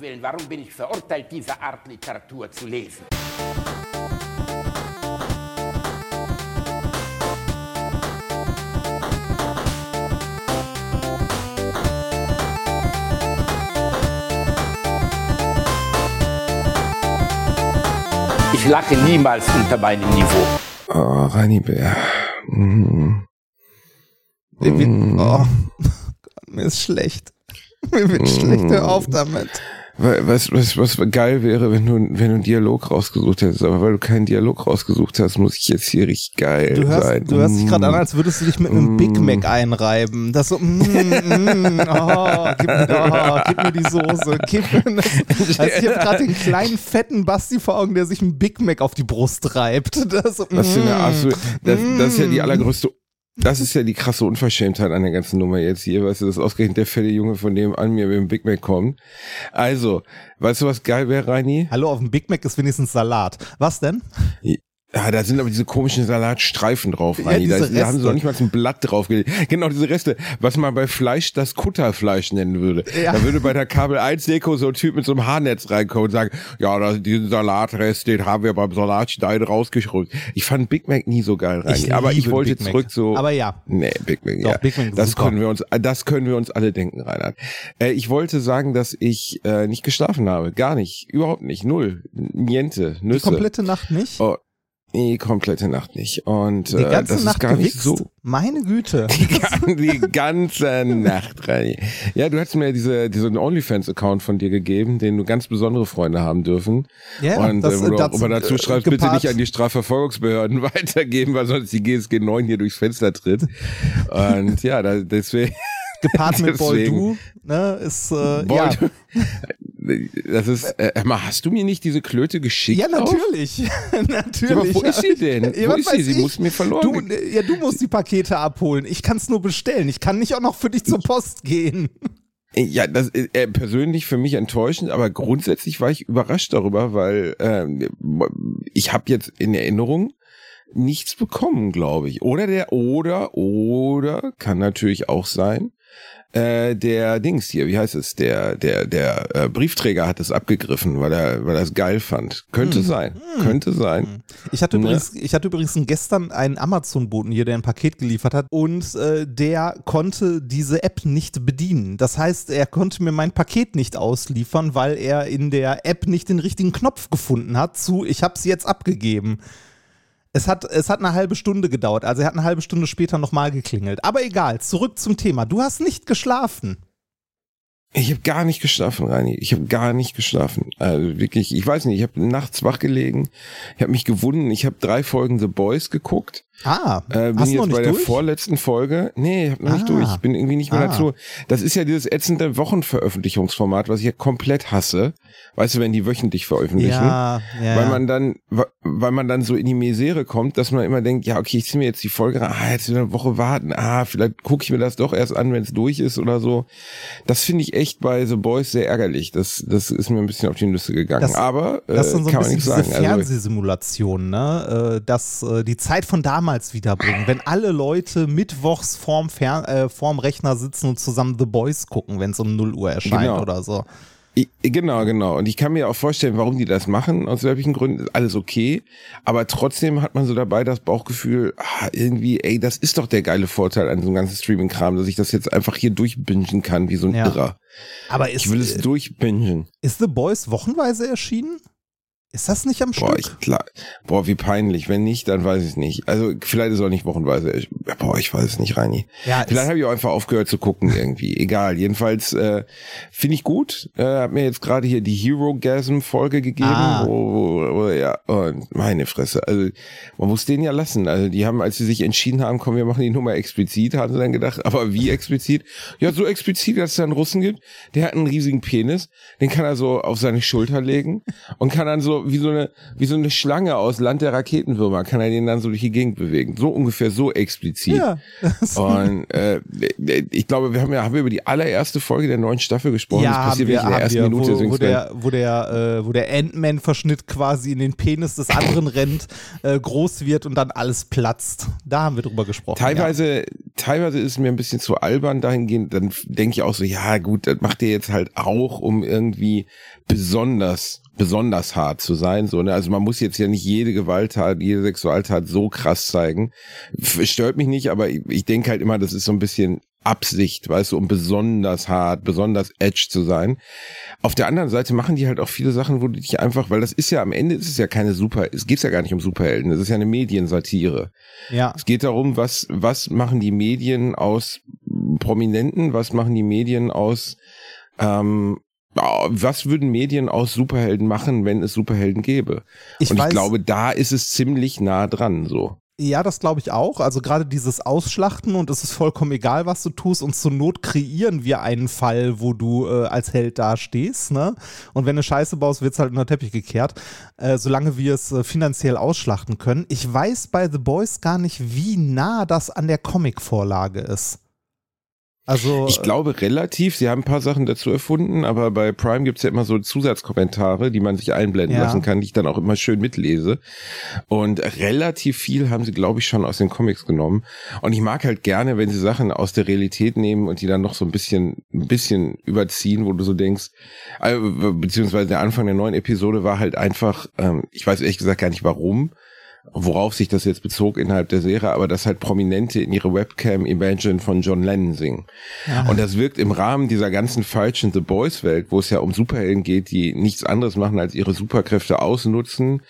Willen, warum bin ich verurteilt, diese Art Literatur zu lesen? Ich lache niemals unter meinem Niveau. Oh, Reini Bär. Mhm. Mm. Oh, mir ist schlecht. Mir wird schlecht, hör auf damit. Was, was, was geil wäre, wenn du, wenn du einen Dialog rausgesucht hättest, aber weil du keinen Dialog rausgesucht hast, muss ich jetzt hier richtig geil du hörst, sein. Du hörst dich gerade an, als würdest du dich mit einem mm. Big Mac einreiben. Das so, mm, mm, oh, gib, mir, oh, gib mir die Soße, gib mir das. Also ich habe gerade den kleinen fetten Basti vor Augen, der sich ein Big Mac auf die Brust reibt. Das, so, das, ist, eine, mm, das, das ist ja die allergrößte das ist ja die krasse Unverschämtheit an der ganzen Nummer jetzt hier, weißt du, dass ausgerechnet der fette Junge von dem an mir mit dem Big Mac kommt. Also, weißt du, was geil wäre, Reini? Hallo, auf dem Big Mac ist wenigstens Salat. Was denn? Ja, da sind aber diese komischen Salatstreifen drauf, Rani. Ja, da, da haben sie noch nicht mal ein Blatt draufgelegt. Genau, diese Reste, was man bei Fleisch das Kutterfleisch nennen würde. Ja. Da würde bei der Kabel 1 Deko so ein Typ mit so einem Haarnetz reinkommen und sagen, ja, das, diesen Salatrest, den haben wir beim Salatstein rausgeschrubbt. Ich fand Big Mac nie so geil, Rani. Ich aber ich wollte zurück so. Aber ja. Nee, Big Mac, Doch, ja. Big Mac das super. können wir uns, das können wir uns alle denken, Reinhard. Äh, ich wollte sagen, dass ich äh, nicht geschlafen habe. Gar nicht. Überhaupt nicht. Null. Niente. Nüsse. Die komplette Nacht nicht? Oh. Die komplette Nacht nicht. Und die ganze äh, das Nacht ist gar gewichst? nicht so. Meine Güte. Die, die ganze Nacht, Reini. Ja, du hast mir diese, diesen OnlyFans-Account von dir gegeben, den du ganz besondere Freunde haben dürfen. Ja, Und das, äh, wo du dazu, äh, schreibst, bitte nicht an die Strafverfolgungsbehörden weitergeben, weil sonst die GSG 9 hier durchs Fenster tritt. Und ja, da, deswegen. Gepaart mit Deswegen. Boy Du, ne, ist, äh, Boy, ja. Das ist, äh, mal, hast du mir nicht diese Klöte geschickt? Ja, natürlich. natürlich. Aber wo ist sie denn? Ja, wo ist sie? Sie muss mir verloren. Du, ja, du musst die Pakete abholen. Ich kann es nur bestellen. Ich kann nicht auch noch für dich zur Post gehen. Ja, das ist äh, persönlich für mich enttäuschend, aber grundsätzlich war ich überrascht darüber, weil äh, ich habe jetzt in Erinnerung nichts bekommen, glaube ich. Oder der, oder, oder, kann natürlich auch sein, äh, der Dings hier, wie heißt es, der, der, der äh, Briefträger hat es abgegriffen, weil er, weil er es geil fand. Könnte Hm. sein, könnte sein. Ich hatte, Ne? übrigens, ich hatte übrigens gestern einen Amazon-Boten hier, der ein Paket geliefert hat und äh, der konnte diese App nicht bedienen. Das heißt, er konnte mir mein Paket nicht ausliefern, weil er in der App nicht den richtigen Knopf gefunden hat zu, ich habe es jetzt abgegeben. Es hat, es hat eine halbe Stunde gedauert, also er hat eine halbe Stunde später nochmal geklingelt. Aber egal, zurück zum Thema. Du hast nicht geschlafen. Ich habe gar nicht geschlafen, Rani. Ich habe gar nicht geschlafen. Also wirklich, ich weiß nicht, ich habe nachts wach gelegen, ich habe mich gewunden, ich habe drei Folgen The Boys geguckt. Ah, Äh, bin hast du noch jetzt nicht bei der durch? vorletzten Folge. Nee, ich hab noch nicht Ah. durch. Ich bin irgendwie nicht mehr Ah. dazu. Das ist ja dieses ätzende Wochenveröffentlichungsformat, was ich ja komplett hasse. Weißt du, wenn die wöchentlich veröffentlichen. Ja, ja. Weil man dann, weil man dann so in die Misere kommt, dass man immer denkt, ja, okay, ich ziehe mir jetzt die Folge rein, ah, jetzt wieder eine Woche warten, ah, vielleicht gucke ich mir das doch erst an, wenn es durch ist oder so. Das finde ich echt bei The Boys sehr ärgerlich. Das, das ist mir ein bisschen auf die Nüsse gegangen. Das- Aber äh, Das dann so ein kann man bisschen nichts diese sagen. Also, Fernsehsimulation, ne? Äh, dass äh, die Zeit von damals wiederbringen. Wenn alle Leute mittwochs vorm, Fer äh, vorm Rechner sitzen und zusammen The Boys gucken, wenn es um 0 Uhr erscheint Genau. oder so. Ich, genau, genau. Und ich kann mir auch vorstellen, warum die das machen. Aus welchen Gründen ist alles okay. Aber trotzdem hat man so dabei das Bauchgefühl, ah, irgendwie, ey, das ist doch der geile Vorteil an so einem ganzen Streaming-Kram, dass ich das jetzt einfach hier durchbingen kann, wie so ein Ja. Irrer. Aber ist, Ich will es äh, durchbingen. ist The Boys wochenweise erschienen? Ist das nicht am Boah, Stück? ich, klar, boah, wie peinlich. Wenn nicht, dann weiß ich es nicht. Also vielleicht ist es auch nicht wochenweise. Ich, boah, ich weiß es nicht, Reini. ja, Vielleicht habe ich auch einfach aufgehört zu gucken irgendwie. Egal. Jedenfalls äh, finde ich gut. Äh, hab mir jetzt gerade hier die Hero-Gasm-Folge gegeben. Ah. Wo, wo, wo, ja, oh, meine Fresse. Also man muss den ja lassen. Also die haben, als sie sich entschieden haben, komm, wir machen die Nummer explizit, haben sie dann gedacht, aber wie explizit? Ja, so explizit, dass es da einen Russen gibt, der hat einen riesigen Penis, den kann er so auf seine Schulter legen und kann dann so so, wie so eine, wie so eine Schlange aus Land der Raketenwürmer, kann er den dann so durch die Gegend bewegen. So ungefähr so explizit. Ja. Und äh, ich glaube, wir haben ja haben wir über die allererste Folge der neuen Staffel gesprochen. Ja, das passiert wir, in der ersten wir, Minute. Wo, wo der, wo der, äh, wo der Ant-Man-Verschnitt quasi in den Penis des anderen rennt, äh, groß wird und dann alles platzt. Da haben wir drüber gesprochen. Teilweise, ja. teilweise ist es mir ein bisschen zu albern dahingehend. Dann denke ich auch so, ja gut, das macht ihr jetzt halt auch, um irgendwie besonders besonders hart zu sein. So, ne? Also man muss jetzt ja nicht jede Gewalttat, jede Sexualtat so krass zeigen. Stört mich nicht, aber ich, ich denke halt immer, das ist so ein bisschen Absicht, weißt du, um besonders hart, besonders edge zu sein. Auf der anderen Seite machen die halt auch viele Sachen, wo du dich einfach, weil das ist ja am Ende ist es ja keine Super, es geht ja gar nicht um Superhelden, es ist ja eine Mediensatire. Ja. Es geht darum, was, was machen die Medien aus Prominenten, was machen die Medien aus ähm, was würden Medien aus Superhelden machen, wenn es Superhelden gäbe? Ich und ich weiß, glaube, da ist es ziemlich nah dran, so. Ja, das glaube ich auch. Also gerade dieses Ausschlachten und es ist vollkommen egal, was du tust und zur Not kreieren wir einen Fall, wo du äh, als Held dastehst, ne? Und wenn du Scheiße baust, wird es halt unter Teppich gekehrt, äh, solange wir es äh, finanziell ausschlachten können. Ich weiß bei The Boys gar nicht, wie nah das an der Comic-Vorlage ist. Also, ich glaube relativ, sie haben ein paar Sachen dazu erfunden, aber bei Prime gibt's ja immer so Zusatzkommentare, die man sich einblenden ja. lassen kann, die ich dann auch immer schön mitlese. Und relativ viel haben sie, glaube ich, schon aus den Comics genommen. Und ich mag halt gerne, wenn sie Sachen aus der Realität nehmen und die dann noch so ein bisschen, ein bisschen überziehen, wo du so denkst, äh, beziehungsweise der Anfang der neuen Episode war halt einfach, ähm, ich weiß ehrlich gesagt gar nicht warum, worauf sich das jetzt bezog innerhalb der Serie, aber dass halt Prominente in ihre Webcam Imagine von John Lennon singen. Ja. Und das wirkt im Rahmen dieser ganzen falschen The Boys Welt, wo es ja um Superhelden geht, die nichts anderes machen, als ihre Superkräfte ausnutzen,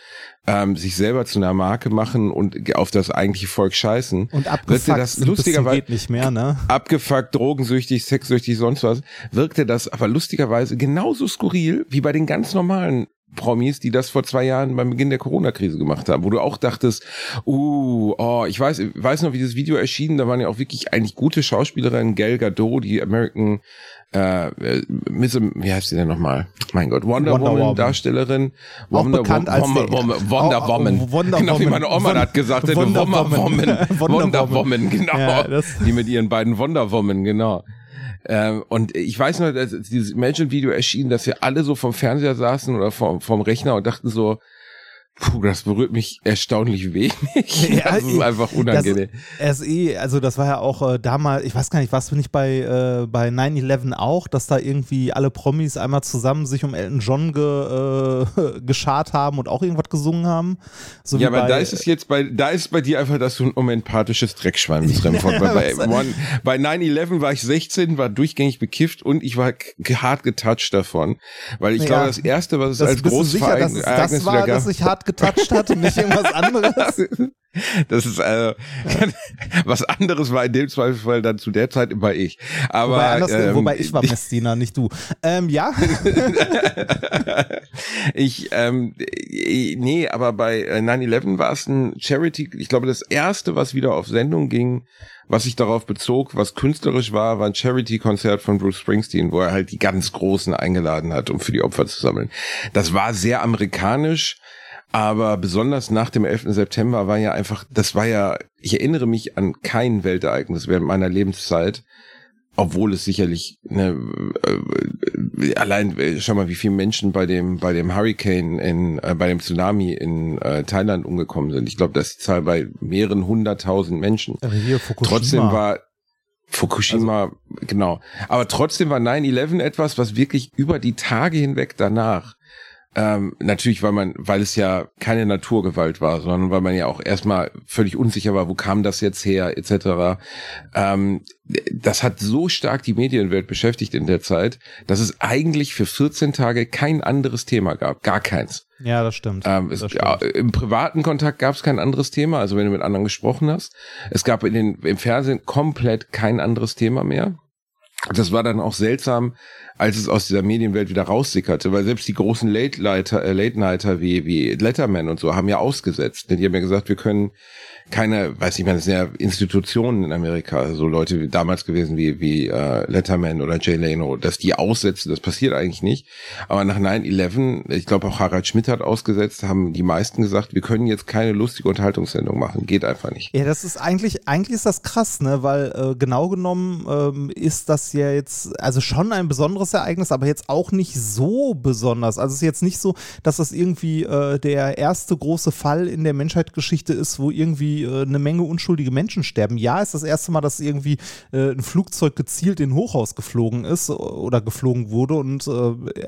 ähm, sich selber zu einer Marke machen und auf das eigentliche Volk scheißen. Und abgefuckt das lustigerweise nicht mehr, ne? Abgefuckt, drogensüchtig, sexsüchtig, sonst was, wirkte das aber lustigerweise genauso skurril wie bei den ganz normalen Promis, die das vor zwei Jahren beim Beginn der Corona-Krise gemacht haben, wo du auch dachtest, uh, oh, ich weiß, ich weiß noch, wie das Video erschien, da waren ja auch wirklich eigentlich gute Schauspielerinnen, Gal Gadot, die American äh, Miss, wie heißt sie denn nochmal? Mein Gott, Wonder, Wonder Woman, Woman, Darstellerin, Wonder, auch bekannt als Wonder, Wonder, Wonder Woman, Wonder genau wie meine Oma hat gesagt, Wonder, Wonder Woman, Wonder Woman, genau, ja, die mit ihren beiden Wonder Woman, genau. Ähm, und ich weiß noch, dass dieses Imagine-Video erschien, dass wir alle so vom Fernseher saßen oder vom, vom Rechner und dachten so, Puh, das berührt mich erstaunlich wenig. Ja, das ist einfach unangenehm. Das, SE, also das war ja auch äh, damals, ich weiß gar nicht, was bin ich bei, äh, bei 9-11 auch, dass da irgendwie alle Promis einmal zusammen sich um Elton John ge, äh, geschart haben und auch irgendwas gesungen haben. So ja, aber bei, da ist es jetzt bei, da ist bei dir einfach, dass du ein unempathisches Dreckschwein bist. ja, bei bei 9-11 war ich 16, war durchgängig bekifft und ich war hart getouched davon. Weil ich ja, glaube, das erste, was es als großes sicher, dass, das war, dass ich hart getoucht hat und nicht irgendwas anderes. Das ist äh, was anderes war in dem Zweifelsfall dann zu der Zeit immer ich. Aber wobei, anders, ähm, wobei ich war Messdiener, nicht du. Ähm, ja. ich ähm, nee, aber bei 9/11 war es ein Charity. Ich glaube, das erste, was wieder auf Sendung ging, was sich darauf bezog, was künstlerisch war, war ein Charity-Konzert von Bruce Springsteen, wo er halt die ganz Großen eingeladen hat, um für die Opfer zu sammeln. Das war sehr amerikanisch aber besonders nach dem 11. September war ja einfach, das war ja, ich erinnere mich an kein Weltereignis während meiner Lebenszeit, obwohl es sicherlich ne, äh, allein äh, schau mal, wie viele Menschen bei dem bei dem Hurricane in äh, bei dem Tsunami in äh, Thailand umgekommen sind. Ich glaube, das ist die Zahl bei mehreren hunderttausend Menschen. Aber hier Fukushima. Trotzdem war Fukushima, also, genau. Aber trotzdem war 9-11 etwas, was wirklich über die Tage hinweg danach ähm, natürlich, weil man, weil es ja keine Naturgewalt war, sondern weil man ja auch erstmal völlig unsicher war, wo kam das jetzt her, etc. Ähm, das hat so stark die Medienwelt beschäftigt in der Zeit, dass es eigentlich für 14 Tage kein anderes Thema gab, gar keins. Ja, das stimmt. Ähm, es, das stimmt. Ja, Im privaten Kontakt gab es kein anderes Thema, also wenn du mit anderen gesprochen hast. Es gab in den, im Fernsehen komplett kein anderes Thema mehr. Das war dann auch seltsam, als es aus dieser Medienwelt wieder raussickerte, weil selbst die großen Late-Nighter äh, Late wie, wie Letterman und so haben ja ausgesetzt. Die haben ja gesagt, wir können keine, weiß ich, meine, das sind ja Institutionen in Amerika, so Leute wie damals gewesen wie, wie äh, Letterman oder Jay Leno, dass die aussetzen, das passiert eigentlich nicht. Aber nach 9-11, ich glaube auch Harald Schmidt hat ausgesetzt, haben die meisten gesagt, wir können jetzt keine lustige Unterhaltungssendung machen. Geht einfach nicht. Ja, das ist eigentlich, eigentlich ist das krass, ne? Weil äh, genau genommen ähm, ist das ja jetzt, also schon ein besonderes Ereignis, aber jetzt auch nicht so besonders. Also es ist jetzt nicht so, dass das irgendwie äh, der erste große Fall in der Menschheitsgeschichte ist, wo irgendwie äh, eine Menge unschuldige Menschen sterben. Ja, ist das erste Mal, dass irgendwie äh, ein Flugzeug gezielt in ein Hochhaus geflogen ist oder geflogen wurde und äh,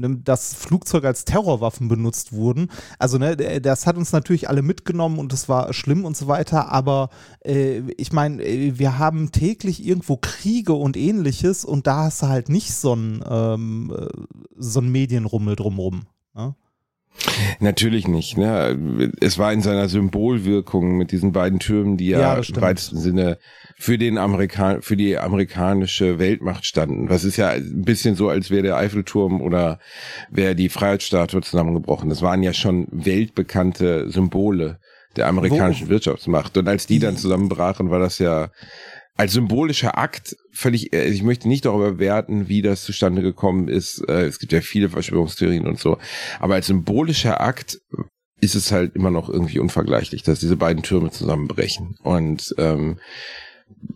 ne, das Flugzeug als Terrorwaffen benutzt wurden. Also ne, das hat uns natürlich alle mitgenommen und es war schlimm und so weiter, aber äh, ich meine, äh, wir haben täglich irgendwo Kriege und ähnliches und da hast du halt nicht so ein, ähm, äh, so Medienrummel drumrum. Ne? Natürlich nicht. Ne? Es war in seiner Symbolwirkung mit diesen beiden Türmen, die ja, ja im weitesten Sinne für den Amerikan für die amerikanische Weltmacht standen. Was ist ja ein bisschen so, als wäre der Eiffelturm oder wäre die Freiheitsstatue zusammengebrochen. Das waren ja schon weltbekannte Symbole der amerikanischen Wo? Wirtschaftsmacht. Und als die dann zusammenbrachen, war das ja als symbolischer Akt völlig, äh, ich möchte nicht darüber werten, wie das zustande gekommen ist. Äh, es gibt ja viele Verschwörungstheorien und so. Aber als symbolischer Akt ist es halt immer noch irgendwie unvergleichlich, dass diese beiden Türme zusammenbrechen. Und ähm,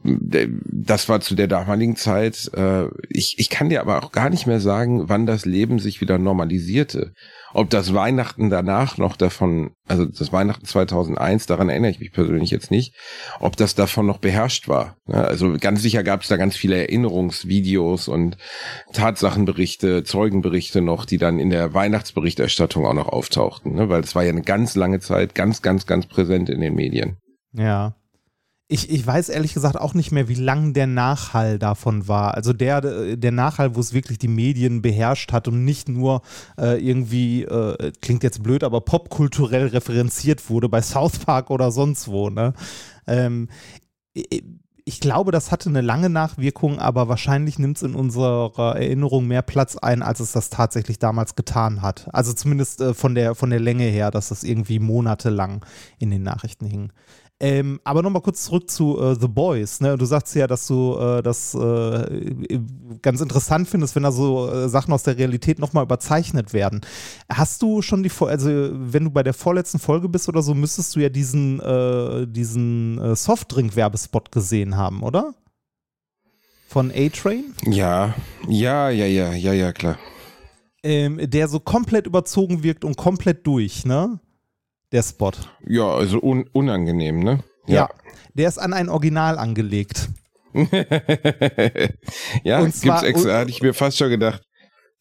das war zu der damaligen Zeit. Äh, ich, ich kann dir aber auch gar nicht mehr sagen, wann das Leben sich wieder normalisierte. Ob das Weihnachten danach noch davon, also das Weihnachten 2001, daran erinnere ich mich persönlich jetzt nicht, ob das davon noch beherrscht war. Also ganz sicher gab es da ganz viele Erinnerungsvideos und Tatsachenberichte, Zeugenberichte noch, die dann in der Weihnachtsberichterstattung auch noch auftauchten, ne? weil das war ja eine ganz lange Zeit ganz, ganz, ganz präsent in den Medien. Ja, ich, ich weiß ehrlich gesagt auch nicht mehr, wie lang der Nachhall davon war. Also der, der Nachhall, wo es wirklich die Medien beherrscht hat und nicht nur äh, irgendwie, äh, klingt jetzt blöd, aber popkulturell referenziert wurde bei South Park oder sonst wo. Ne? Ähm, ich glaube, das hatte eine lange Nachwirkung, aber wahrscheinlich nimmt es in unserer Erinnerung mehr Platz ein, als es das tatsächlich damals getan hat. Also zumindest äh, von, der, von der Länge her, dass das irgendwie monatelang in den Nachrichten hing. Ähm, aber nochmal kurz zurück zu äh, The Boys. Ne? Du sagst ja, dass du äh, das äh, ganz interessant findest, wenn da so äh, Sachen aus der Realität nochmal überzeichnet werden. Hast du schon die, also wenn du bei der vorletzten Folge bist oder so, müsstest du ja diesen, äh, diesen äh, Softdrink-Werbespot gesehen haben, oder? Von A-Train? Ja, ja, ja, ja, ja, ja, klar. Ähm, der so komplett überzogen wirkt und komplett durch, ne? Der Spot. Ja, also un unangenehm, ne? Ja. ja. Der ist an ein Original angelegt. ja, und zwar, gibt's extra, hatte ich mir fast schon gedacht.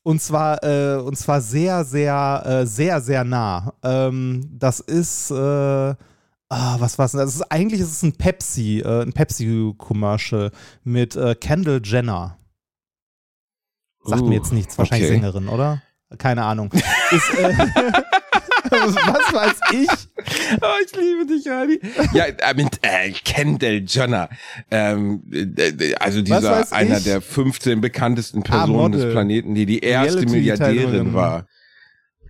Und zwar, äh, und zwar sehr, sehr, äh, sehr, sehr nah. Ähm, das ist, äh, ah, was war's denn? Das ist eigentlich ist es ein Pepsi, äh, ein Pepsi-Commercial mit äh, Kendall Jenner. Sagt uh, mir jetzt nichts, wahrscheinlich okay. Sängerin, oder? Keine Ahnung. ist, äh, was weiß ich? Oh, ich liebe dich, Rani. Ja, äh, mit äh, Kendall Jenner. Ähm, äh, also dieser einer ich? der 15 bekanntesten ah, Personen ah, des Planeten, die die erste Milliardärin war.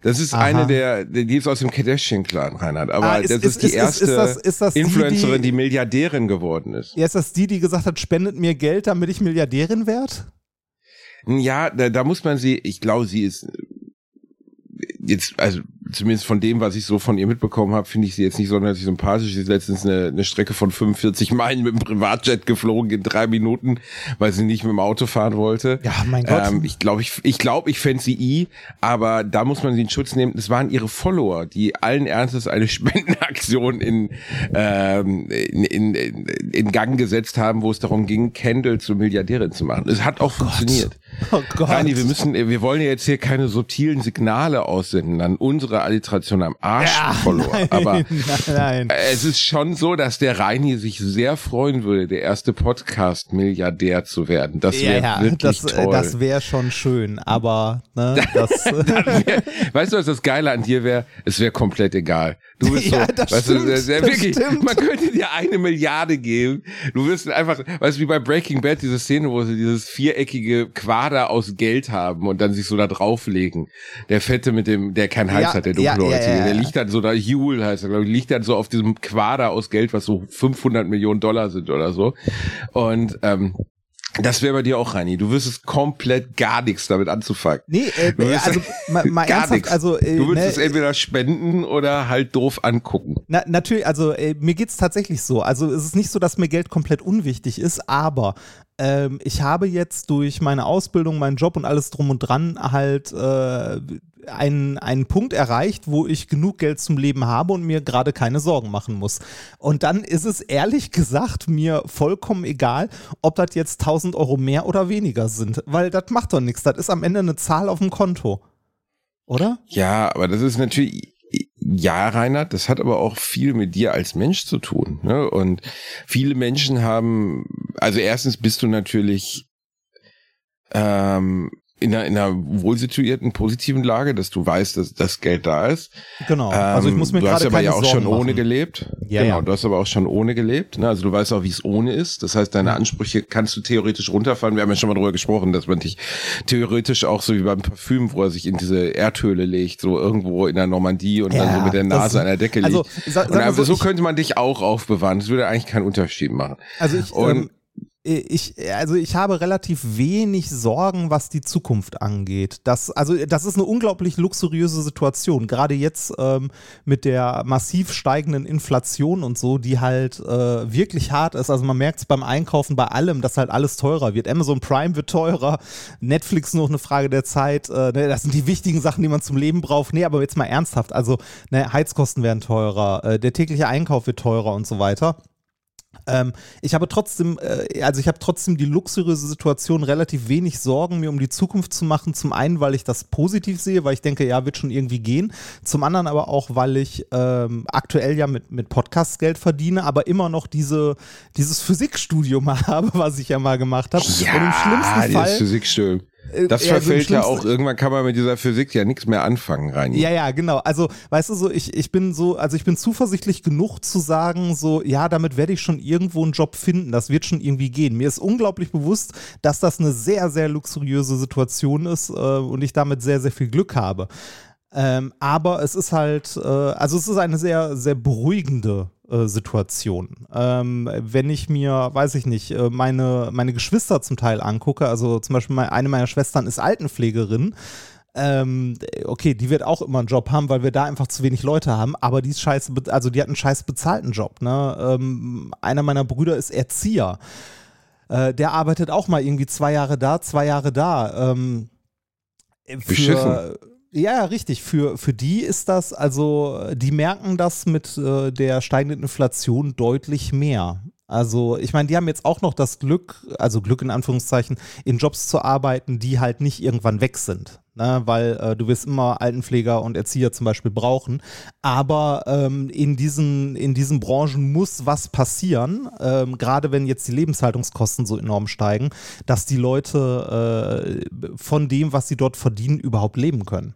Das ist Aha. eine der, die ist aus dem Kardashian-Clan, Reinhard. Aber ah, ist, das ist, ist die ist, erste das, das Influencerin, die, die, Milliardärin geworden ist. Ja, ist das die, die gesagt hat, spendet mir Geld, damit ich Milliardärin werde? Ja, da, da muss man sie, ich glaube, sie ist jetzt, also zumindest von dem, was ich so von ihr mitbekommen habe, finde ich sie jetzt nicht sonderlich sympathisch. Sie ist letztens eine, eine Strecke von 45 Meilen mit dem Privatjet geflogen in drei Minuten, weil sie nicht mit dem Auto fahren wollte. Ja, mein Gott. Ähm, ich glaube, ich, ich, glaub, ich fände sie i, aber da muss man sie in Schutz nehmen. Das waren ihre Follower, die allen Ernstes eine Spendenaktion in, ähm, in, in, in Gang gesetzt haben, wo es darum ging, Kendall zur Milliardärin zu machen. Es hat auch oh funktioniert. Oh Gott. Rani, wir müssen, wir wollen ja jetzt hier keine subtilen Signale aussenden an unsere Alliteration am Arsch Ja, verlor. nein, Aber nein, es ist schon so, dass der Reini sich sehr freuen würde, der erste Podcast-Milliardär zu werden. Das wäre ja, wirklich das, äh, toll. das wäre schon schön, aber ne, das, weißt du, was das Geile an dir wäre? Es wäre komplett egal. Du bist Ja, so, das weißt stimmt, du, das wirklich, stimmt. man könnte dir eine Milliarde geben. Du wirst einfach, weißt du, wie bei Breaking Bad, diese Szene, wo sie dieses viereckige Quader aus Geld haben und dann sich so da drauflegen. Der Fette mit dem, der keinen Hals Ja, hat, der ja, dunkelhäutige, ja, ja, der ja. liegt dann so da, Jule heißt er, glaube ich, liegt dann so auf diesem Quader aus Geld, was so 500 Millionen Dollar sind oder so. Und, ähm, das wäre bei dir auch, Reini. Du wüsstest komplett gar nichts damit anzufangen. nee, äh, Du wirst- also mal, mal Gar ernsthaft, nichts. also äh, Du würdest ne, es entweder spenden oder halt doof angucken. Na, natürlich, also äh, mir geht's tatsächlich so. Also es ist nicht so, dass mir Geld komplett unwichtig ist, aber ähm, ich habe jetzt durch meine Ausbildung, meinen Job und alles drum und dran halt äh, einen, einen Punkt erreicht, wo ich genug Geld zum Leben habe und mir gerade keine Sorgen machen muss. Und dann ist es ehrlich gesagt mir vollkommen egal, ob das jetzt 1000 Euro mehr oder weniger sind, weil das macht doch nichts. Das ist am Ende eine Zahl auf dem Konto. Oder? Ja, aber das ist natürlich, ja, Reinhard, das hat aber auch viel mit dir als Mensch zu tun. Ne? Und viele Menschen haben, also erstens bist du natürlich ähm, in einer, in einer wohlsituierten, positiven Lage, dass du weißt, dass das Geld da ist. Genau. also ich Ähm, muss mir du hast gerade aber ja auch Sorgen schon ohne machen. gelebt. Ja, genau, ja. du hast aber auch schon ohne gelebt. Ne? Also du weißt auch, wie es ohne ist. Das heißt, deine Ansprüche kannst du theoretisch runterfahren. Wir haben ja schon mal drüber gesprochen, dass man dich theoretisch auch so wie beim Parfüm, wo er sich in diese Erdhöhle legt, so irgendwo in der Normandie und dann Ja, so mit der Nase an der Decke liegt. also, sag- und sag einfach so, so könnte man dich auch aufbewahren. Das würde eigentlich keinen Unterschied machen. Also ich, Und- ähm, ich, also ich habe relativ wenig Sorgen, was die Zukunft angeht. Das, also das ist eine unglaublich luxuriöse Situation. Gerade jetzt ähm, mit der massiv steigenden Inflation und so, die halt äh, wirklich hart ist. Also man merkt es beim Einkaufen bei allem, dass halt alles teurer wird. Amazon Prime wird teurer, Netflix nur eine Frage der Zeit. Äh, ne, das sind die wichtigen Sachen, die man zum Leben braucht. Nee, aber jetzt mal ernsthaft. Also ne, Heizkosten werden teurer, äh, der tägliche Einkauf wird teurer und so weiter. Ähm, ich habe trotzdem, äh, also ich habe trotzdem die luxuriöse Situation, relativ wenig Sorgen mir um die Zukunft zu machen. Zum einen, weil ich das positiv sehe, weil ich denke, ja, wird schon irgendwie gehen. Zum anderen aber auch, weil ich ähm, aktuell ja mit, mit Podcasts Geld verdiene, aber immer noch diese, dieses Physikstudium habe, was ich ja mal gemacht habe. und im schlimmsten Fall. Physikstuhl. Äh, Das ja, verfällt ja schlimmsten- auch, irgendwann kann man mit dieser Physik ja nichts mehr anfangen, rein. Ja, ja, genau. Also, weißt du so, ich, ich bin so, also ich bin zuversichtlich genug zu sagen, so, ja, damit werde ich schon irgendwo einen Job finden. Das wird schon irgendwie gehen. Mir ist unglaublich bewusst, dass das eine sehr, sehr luxuriöse Situation ist äh, und ich damit sehr, sehr viel Glück habe. Ähm, aber es ist halt, äh, also es ist eine sehr, sehr beruhigende äh, Situation. Ähm, wenn ich mir, weiß ich nicht, äh, meine, meine Geschwister zum Teil angucke, also zum Beispiel eine meiner Schwestern ist Altenpflegerin, ähm, okay, die wird auch immer einen Job haben, weil wir da einfach zu wenig Leute haben, aber die ist scheiße, also die hat einen scheiß bezahlten Job. Ne? Ähm, einer meiner Brüder ist Erzieher. Äh, der arbeitet auch mal irgendwie zwei Jahre da, zwei Jahre da. Ähm, Beschissen. Ja, richtig. Für, für die ist das, also die merken das mit äh, der steigenden Inflation deutlich mehr. Also ich meine, die haben jetzt auch noch das Glück, also Glück in Anführungszeichen, in Jobs zu arbeiten, die halt nicht irgendwann weg sind. Ne? Weil äh, du wirst immer Altenpfleger und Erzieher zum Beispiel brauchen. Aber ähm, in, diesen, in diesen Branchen muss was passieren, ähm, gerade wenn jetzt die Lebenshaltungskosten so enorm steigen, dass die Leute äh, von dem, was sie dort verdienen, überhaupt leben können.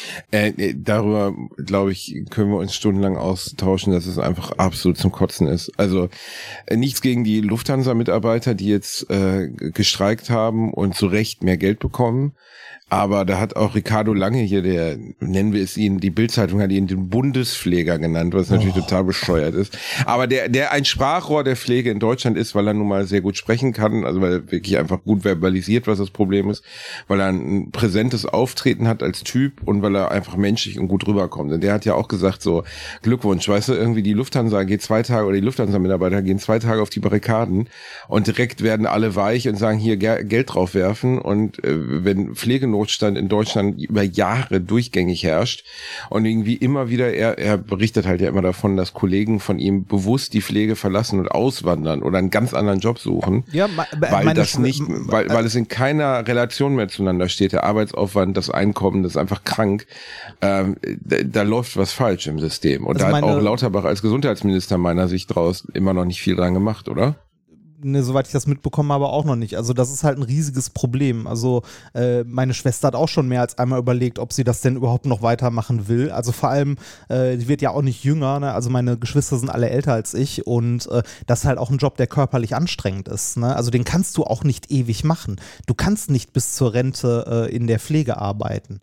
Äh, äh, darüber, glaube ich, können wir uns stundenlang austauschen, dass es einfach absolut zum Kotzen ist. Also äh, nichts gegen die Lufthansa-Mitarbeiter, die jetzt äh, gestreikt haben und zu Recht mehr Geld bekommen. Aber da hat auch Ricardo Lange hier, der, nennen wir es ihn, die Bildzeitung hat ihn den Bundespfleger genannt, was natürlich total bescheuert ist. Aber der, der ein Sprachrohr der Pflege in Deutschland ist, weil er nun mal sehr gut sprechen kann, also weil er wirklich einfach gut verbalisiert, was das Problem ist, weil er ein präsentes Auftreten hat als Typ und weil er einfach menschlich und gut rüberkommt. Und der hat ja auch gesagt, so, Glückwunsch, weißt du, irgendwie die Lufthansa geht zwei Tage oder die Lufthansa-Mitarbeiter gehen zwei Tage auf die Barrikaden und direkt werden alle weich und sagen, hier Ge- Geld drauf werfen. Und äh, wenn Pflegenotstand in Deutschland über Jahre durchgängig herrscht und irgendwie immer wieder, er, er berichtet halt ja immer davon, dass Kollegen von ihm bewusst die Pflege verlassen und auswandern oder einen ganz anderen Job suchen Ja, ma- weil das nicht, weil, weil es in keiner Relation mehr zueinander steht. Der Arbeitsaufwand, das Einkommen, das ist einfach krank. Ähm, da, da läuft was falsch im System. Und Also da hat auch Lauterbach als Gesundheitsminister meiner Sicht draus immer noch nicht viel dran gemacht, oder? ne, soweit ich das mitbekommen habe, auch noch nicht. Also das ist halt ein riesiges Problem. Also äh, meine Schwester hat auch schon mehr als einmal überlegt, ob sie das denn überhaupt noch weitermachen will. Also vor allem, äh, die wird ja auch nicht jünger. Ne? Also meine Geschwister sind alle älter als ich und äh, das ist halt auch ein Job, der körperlich anstrengend ist. Ne? Also den kannst du auch nicht ewig machen. Du kannst nicht bis zur Rente äh, in der Pflege arbeiten.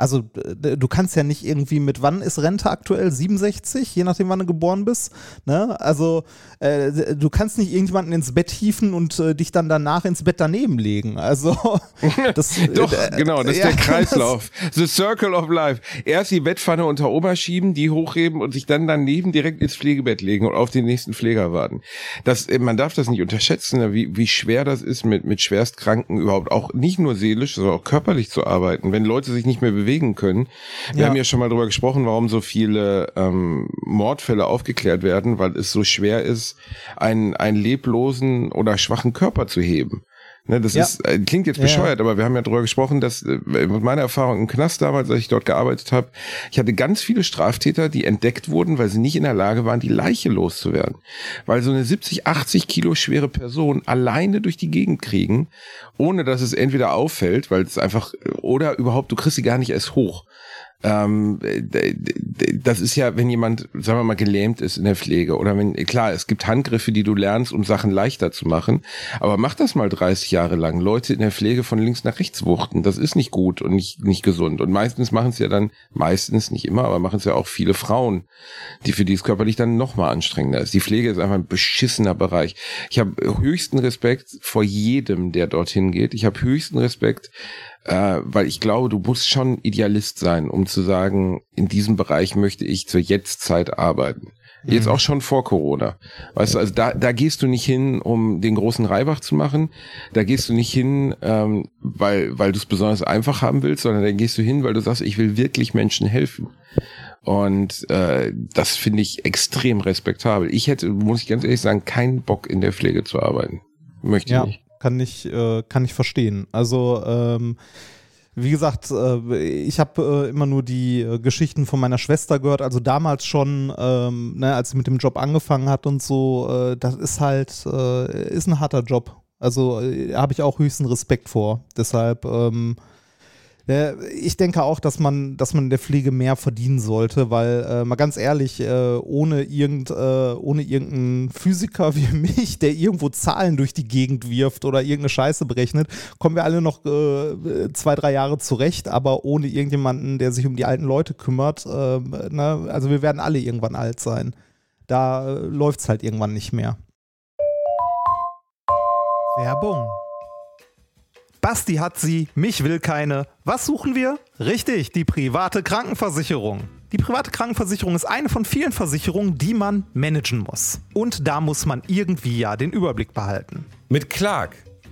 Also äh, du kannst ja nicht irgendwie mit, wann ist Rente aktuell? 67, je nachdem, wann du geboren bist. Ne? Also äh, du kannst nicht irgendjemanden ins Bett hieven und äh, dich dann danach ins Bett daneben legen. Also das, Doch, äh, genau, das ist ja, der Kreislauf. The Circle of Life. Erst die Bettpfanne unter Ober schieben, die hochheben und sich dann daneben direkt ins Pflegebett legen und auf den nächsten Pfleger warten. Das, äh, man darf das nicht unterschätzen, ne, wie, wie schwer das ist, mit, mit Schwerstkranken überhaupt auch nicht nur seelisch, sondern auch körperlich zu arbeiten. Wenn Leute sich nicht mehr bewegen können. Wir Ja. haben ja schon mal drüber gesprochen, warum so viele ähm, Mordfälle aufgeklärt werden, weil es so schwer ist, einen, einen leblosen oder schwachen Körper zu heben. Ne, das Ja. ist, äh, klingt jetzt Ja, ja. bescheuert, aber wir haben ja drüber gesprochen, dass äh, mit meiner Erfahrung im Knast damals, als ich dort gearbeitet habe, ich hatte ganz viele Straftäter, die entdeckt wurden, weil sie nicht in der Lage waren, die Leiche loszuwerden. Weil so eine 70, 80 Kilo schwere Person alleine durch die Gegend kriegen, ohne dass es entweder auffällt, weil es einfach, oder überhaupt, du kriegst sie gar nicht erst hoch. Ähm, das ist ja, wenn jemand, sagen wir mal, gelähmt ist in der Pflege oder wenn, klar, es gibt Handgriffe, die du lernst, um Sachen leichter zu machen, aber mach das mal 30 Jahre lang. Leute in der Pflege von links nach rechts wuchten, das ist nicht gut und nicht, nicht gesund. Und meistens machen es ja dann, meistens, nicht immer, aber machen es ja auch viele Frauen, die für die es körperlich dann noch mal anstrengender ist. Die Pflege ist einfach ein beschissener Bereich. Ich habe höchsten Respekt vor jedem, der dorthin geht. Ich habe höchsten Respekt äh, weil ich glaube, du musst schon Idealist sein, um zu sagen, in diesem Bereich möchte ich zur Jetztzeit arbeiten. Jetzt auch schon vor Corona. Weißt du, also da, da gehst du nicht hin, um den großen Reibach zu machen. Da gehst du nicht hin, ähm, weil, weil du es besonders einfach haben willst, sondern da gehst du hin, weil du sagst, ich will wirklich Menschen helfen. Und äh, das finde ich extrem respektabel. Ich hätte, muss ich ganz ehrlich sagen, keinen Bock in der Pflege zu arbeiten. Möchte ich Ja, nicht. Kann ich, äh, kann ich verstehen. Also, ähm, wie gesagt, äh, ich habe äh, immer nur die äh, Geschichten von meiner Schwester gehört. Also damals schon, ähm, ne, als sie mit dem Job angefangen hat und so, das ist halt, ist ein harter Job. Also habe ich auch höchsten Respekt vor. Deshalb, ähm, äh, ich denke auch, dass man, dass man in der Pflege mehr verdienen sollte, weil äh, mal ganz ehrlich, äh, ohne, irgend, äh, ohne irgendeinen Physiker wie mich, der irgendwo Zahlen durch die Gegend wirft oder irgendeine Scheiße berechnet, kommen wir alle noch äh, zwei, drei Jahre zurecht, aber ohne irgendjemanden, der sich um die alten Leute kümmert, äh, ne, also wir werden alle irgendwann alt sein. Da äh, läuft es halt irgendwann nicht mehr. Werbung. Basti hat sie, mich will keine. Was suchen wir? Richtig, die private Krankenversicherung. Die private Krankenversicherung ist eine von vielen Versicherungen, die man managen muss. Und da muss man irgendwie ja den Überblick behalten. Mit Clark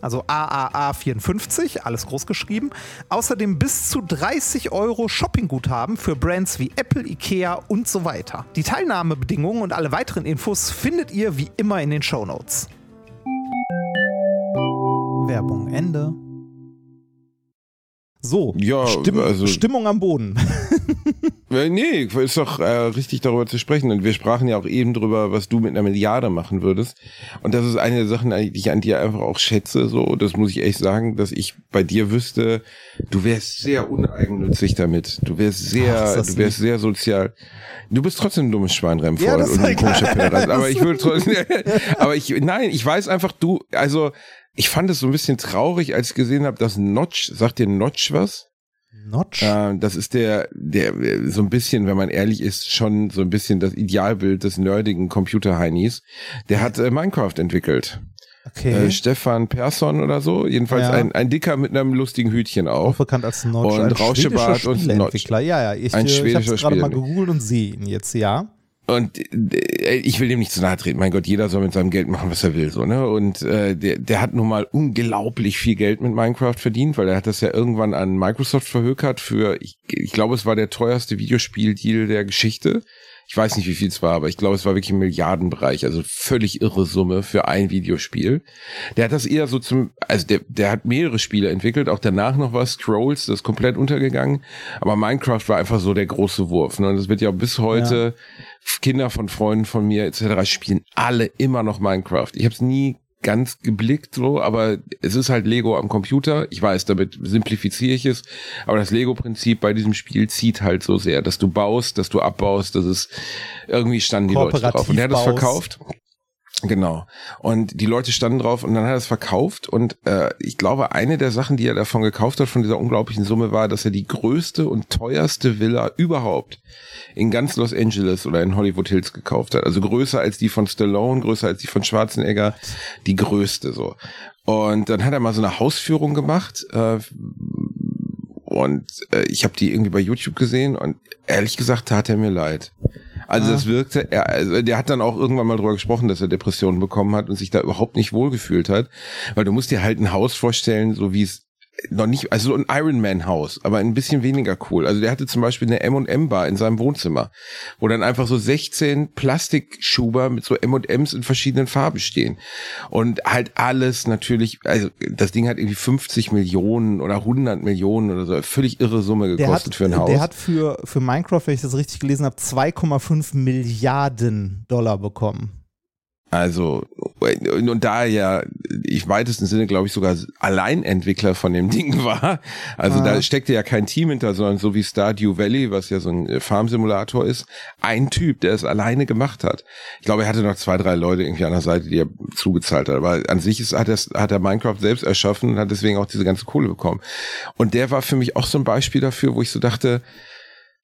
also AAA54, alles groß geschrieben, außerdem bis zu 30 Euro Shoppingguthaben für Brands wie Apple, Ikea und so weiter. Die Teilnahmebedingungen und alle weiteren Infos findet ihr wie immer in den Shownotes. Werbung Ende. So, Ja, Stimm also- Stimmung am Boden. Äh, Nee, ist doch äh, richtig darüber zu sprechen. Und wir sprachen ja auch eben drüber, was du mit einer Milliarde machen würdest. Und das ist eine der Sachen, die ich an dir einfach auch schätze. So, das muss ich echt sagen, dass ich bei dir wüsste, du wärst sehr uneigennützig damit. Du wärst sehr, Ach, du wärst sehr sozial. Du bist trotzdem ein dummes Schwein, Remford, Ja, und ein komischer. Pederast. Aber ich würde trotzdem, aber ich, nein, ich weiß einfach, du, also, ich fand es so ein bisschen traurig, als ich gesehen habe, dass Notch, sagt dir Notch was? Notch? Äh, das ist der, der so ein bisschen, wenn man ehrlich ist, schon so ein bisschen das Idealbild des nerdigen Computer-Heinis. Der hat äh, Minecraft entwickelt. Okay. Äh, Stefan Persson oder so. Jedenfalls Ja. ein, ein Dicker mit einem lustigen Hütchen auch auf. bekannt als Notch. Und ein Rauschebart und Spieleentwickler. Ja, ja, ich, Ein äh, ich habe schwedischer gerade mal gegoogelt und sehe ihn jetzt, ja. Und äh, ich will dem nicht zu nahe treten. Mein Gott, jeder soll mit seinem Geld machen, was er will, so ne. Und äh, der, der hat nun mal unglaublich viel Geld mit Minecraft verdient, weil er hat das ja irgendwann an Microsoft verhökert für, ich, ich glaube, es war der teuerste Videospieldeal der Geschichte. Ich weiß nicht, wie viel es war, aber ich glaube, es war wirklich im Milliardenbereich, also völlig irre Summe für ein Videospiel. Der hat das eher so zum, also der, der hat mehrere Spiele entwickelt, auch danach noch was, Scrolls, das ist komplett untergegangen, aber Minecraft war einfach so der große Wurf. Ne? Und das wird ja bis heute, Kinder von Freunden von mir etc. spielen alle immer noch Minecraft. Ich habe es nie ganz geblickt so, aber es ist halt Lego am Computer. Ich weiß, damit simplifiziere ich es, aber das Lego-Prinzip bei diesem Spiel zieht halt so sehr, dass du baust, dass du abbaust, dass es irgendwie standen die Leute drauf. Und der hat es verkauft. Genau. Und die Leute standen drauf und dann hat er es verkauft. Und äh, ich glaube, eine der Sachen, die er davon gekauft hat, von dieser unglaublichen Summe, war, dass er die größte und teuerste Villa überhaupt in ganz Los Angeles oder in Hollywood Hills gekauft hat. Also größer als die von Stallone, größer als die von Schwarzenegger, die größte so. Und dann hat er mal so eine Hausführung gemacht. Äh, und äh, ich habe die irgendwie bei YouTube gesehen und ehrlich gesagt tat er mir leid. Also Ah. das wirkte, er, also der hat dann auch irgendwann mal drüber gesprochen, dass er Depressionen bekommen hat und sich da überhaupt nicht wohlgefühlt hat, weil du musst dir halt ein Haus vorstellen, so wie es noch nicht, also ein Iron Man Haus, aber ein bisschen weniger cool. Also der hatte zum Beispiel eine M&M Bar in seinem Wohnzimmer, wo dann einfach so 16 Plastikschuber mit so M&Ms in verschiedenen Farben stehen. Und halt alles natürlich, also das Ding hat irgendwie 50 Millionen oder 100 Millionen oder so, völlig irre Summe gekostet hat, für ein Haus. der hat für, für Minecraft, wenn ich das richtig gelesen habe, 2,5 Milliarden Dollar bekommen. Also, und, und da er ja, ich weitesten Sinne, glaube ich, sogar Alleinentwickler von dem Ding war. Also Ah. da steckte ja kein Team hinter, sondern so wie Stardew Valley, was ja so ein äh, Farmsimulator ist, ein Typ, der es alleine gemacht hat. Ich glaube, er hatte noch zwei, drei Leute irgendwie an der Seite, die er zugezahlt hat. Aber an sich ist, hat, er, hat er Minecraft selbst erschaffen und hat deswegen auch diese ganze Kohle bekommen. Und der war für mich auch so ein Beispiel dafür, wo ich so dachte,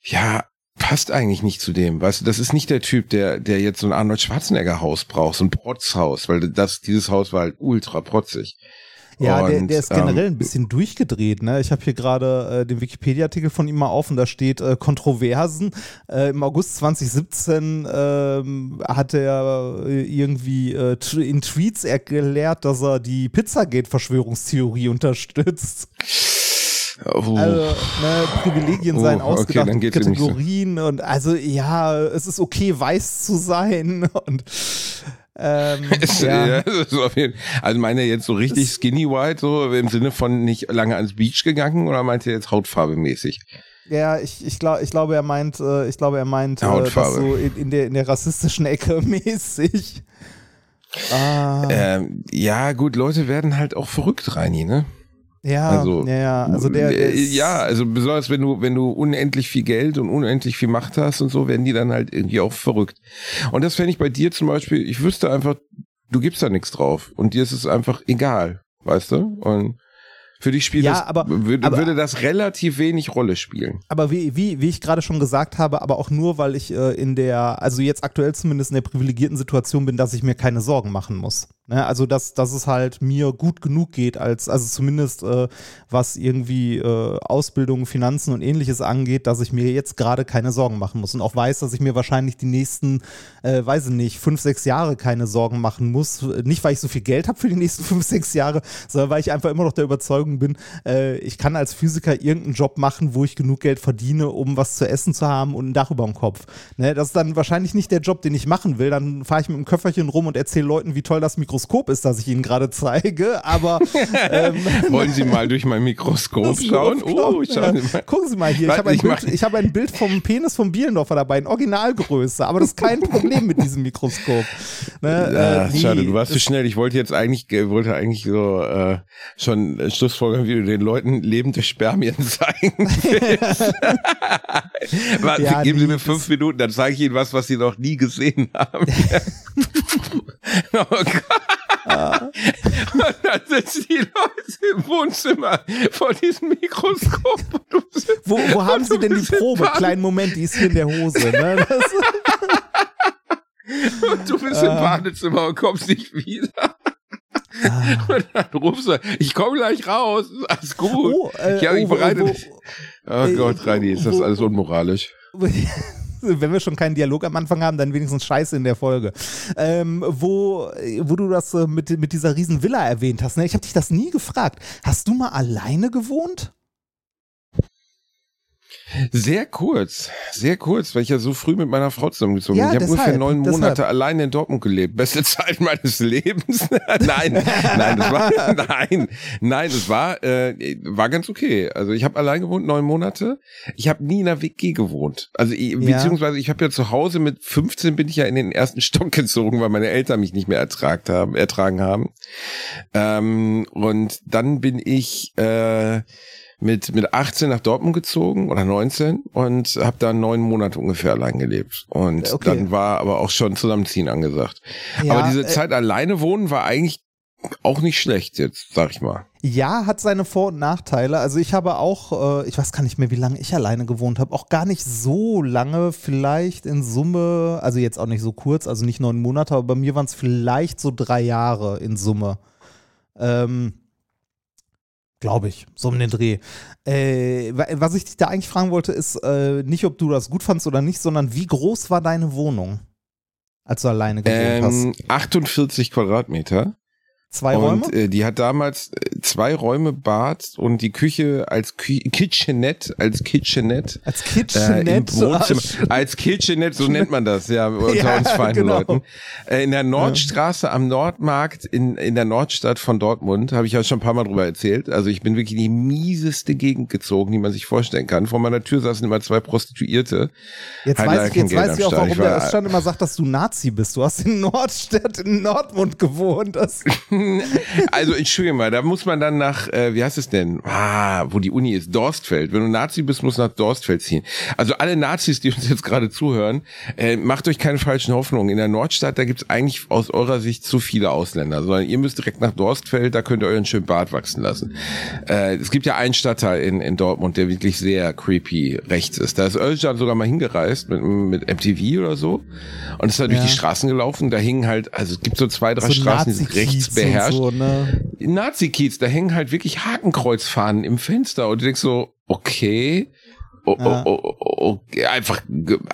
ja, passt eigentlich nicht zu dem. Weißt du, das ist nicht der Typ, der, der jetzt so ein Arnold Schwarzenegger Haus braucht, so ein Protzhaus, weil das, dieses Haus war halt ultra protzig. Ja, der, Und, der ist generell ähm, ein bisschen durchgedreht. Ne? Ich habe hier gerade äh, den Wikipedia-Artikel von ihm mal auf und da steht äh, Kontroversen. Äh, Im August 2017 ähm, hat er irgendwie äh, in Tweets erklärt, dass er die Pizzagate-Verschwörungstheorie unterstützt. Oh, Also, ne, Privilegien Oh, seien okay, nicht so. Kategorien und also ja, es ist okay, weiß zu sein und ähm, ja. also meint er jetzt so richtig skinny white, so im Sinne von nicht lange ans Beach gegangen oder meint er jetzt hautfarbemäßig? Ja, ich, ich, glaub, ich glaube, er meint, äh, ich glaube, er meint äh, Hautfarbe. so in, in, der, in der rassistischen Ecke mäßig. Ah, Ähm, ja, gut, Leute werden halt auch verrückt, Reini, ne? Ja, also, ja, ja, also der, der Äh, ja, also besonders wenn du, wenn du unendlich viel Geld und unendlich viel Macht hast und so, werden die dann halt irgendwie auch verrückt. Und das fände ich bei dir zum Beispiel, ich wüsste einfach, du gibst da nichts drauf und dir ist es einfach egal, weißt du? Und für dich spielt Ja, das, aber- würde, aber- würde das relativ wenig Rolle spielen. aber wie, wie, wie ich gerade schon gesagt habe, aber auch nur, weil ich äh, in der, also jetzt aktuell zumindest in der privilegierten Situation bin, dass ich mir keine Sorgen machen muss. Ne? Also, dass, dass es halt mir gut genug geht, als, also zumindest äh, was irgendwie äh, Ausbildung, Finanzen und ähnliches angeht, dass ich mir jetzt gerade keine Sorgen machen muss und auch weiß, dass ich mir wahrscheinlich die nächsten, äh, weiß ich nicht, fünf, sechs Jahre keine Sorgen machen muss. Nicht, weil ich so viel Geld habe für die nächsten fünf, sechs Jahre, sondern weil ich einfach immer noch der Überzeugung bin, äh, ich kann als Physiker irgendeinen Job machen, wo ich genug Geld verdiene, um was zu essen zu haben und ein Dach über dem Kopf. Ne? Das ist dann wahrscheinlich nicht der Job, den ich machen will. Dann fahre ich mit dem Köfferchen rum und erzähle Leuten, wie toll das Mikrofon Mikroskop ist, das ich Ihnen gerade zeige, aber ähm, Wollen Sie mal durch mein Mikroskop schauen? Oh, schauen Sie mal. Gucken Sie mal hier, ich habe ein, Bild, ich hab ein Bild vom Penis vom Bielendorfer dabei, in Originalgröße, aber das ist kein Problem mit diesem Mikroskop. Ne? Ja, äh, schade, du warst zu schnell. Ich wollte jetzt eigentlich, wollte eigentlich so äh, schon Schlussfolgern, wie du den Leuten lebende Spermien zeigen willst. Warte, ja, geben Sie mir fünf Minuten, dann zeige ich Ihnen was, was Sie noch nie gesehen haben. oh Gott. Ja. Und dann sitzen die Leute im Wohnzimmer vor diesem Mikroskop. wo, wo haben Sie denn die Probe? Kleinen Moment, die ist hier in der Hose. Ne? und du bist äh. im Badezimmer und kommst nicht wieder. Ah. Und dann rufst du, ich komme gleich raus, alles gut. Oh, äh, ich habe mich oh, bereitet. Oh, oh Gott, Reini, ist das alles unmoralisch. wenn wir schon keinen Dialog am Anfang haben, dann wenigstens Scheiße in der Folge. Ähm, wo, wo du das äh, mit, mit dieser riesen Villa erwähnt hast, ne? ich habe dich das nie gefragt. Hast du mal alleine gewohnt? Sehr kurz, sehr kurz, weil ich ja so früh mit meiner Frau zusammengezogen bin. Ja, ich habe ungefähr neun Monate deshalb. alleine in Dortmund gelebt. Beste Zeit meines Lebens. nein, nein, das war, nein, nein, das war, äh, war ganz okay. Also ich habe allein gewohnt, neun Monate. Ich habe nie in einer WG gewohnt. Also ich, ja. beziehungsweise ich habe ja zu Hause mit 15 bin ich ja in den ersten Stock gezogen, weil meine Eltern mich nicht mehr ertragt haben, ertragen haben. Ähm, und dann bin ich äh, mit, mit 18 nach Dortmund gezogen oder 19 und habe da neun Monate ungefähr allein gelebt. Und okay. dann war aber auch schon Zusammenziehen angesagt. Ja, aber diese äh, Zeit alleine wohnen war eigentlich auch nicht schlecht jetzt, sag ich mal. Ja, hat seine Vor- und Nachteile. Also ich habe auch, äh, ich weiß gar nicht mehr, wie lange ich alleine gewohnt habe, auch gar nicht so lange, vielleicht in Summe, also jetzt auch nicht so kurz, also nicht neun Monate, aber bei mir waren es vielleicht so drei Jahre in Summe. Ähm, Glaube ich, so um den Dreh. Äh, was ich dich da eigentlich fragen wollte, ist äh, nicht, ob du das gut fandst oder nicht, sondern wie groß war deine Wohnung, als du alleine gewohnt ähm, hast? 48 Quadratmeter. Zwei Räume? Und äh, die hat damals äh, zwei Räume, Bad und die Küche als Kü Kitchenette, als Kitchenette. Als Kitchenette? Äh, Wohnzimmer, als Kitchenette, so nennt man das, ja, unter ja, uns feinen genau. Leuten. Äh, in der Nordstraße ja. am Nordmarkt in, in der Nordstadt von Dortmund, habe ich ja schon ein paar Mal drüber erzählt. Also ich bin wirklich in die mieseste Gegend gezogen, die man sich vorstellen kann. Vor meiner Tür saßen immer zwei Prostituierte. Jetzt weiß ich, jetzt weiß ich auch, warum der Öststand immer sagt, dass du Nazi bist. Du hast in Nordstadt, in Nordmund gewohnt. Das also entschuldige mal, da muss man dann nach, äh, wie heißt es denn? Ah, wo die Uni ist, Dorstfeld. Wenn du Nazi bist, musst du nach Dorstfeld ziehen. Also alle Nazis, die uns jetzt gerade zuhören, äh, macht euch keine falschen Hoffnungen. In der Nordstadt, da gibt's eigentlich aus eurer Sicht zu viele Ausländer, sondern ihr müsst direkt nach Dorstfeld, da könnt ihr euren schönen Bart wachsen lassen. Äh, es gibt ja einen Stadtteil in, in Dortmund, der wirklich sehr creepy rechts ist. Da ist Özcan sogar mal hingereist mit, mit MTV oder so und ist da durch ja. die Straßen gelaufen. Da hingen halt, also es gibt so zwei, drei so Straßen, die sind rechts beherrscht. So, ne? Nazi-Kiez, da hängen halt wirklich Hakenkreuzfahnen im Fenster und du denkst so, okay, Oh, ja. oh, oh, oh, einfach,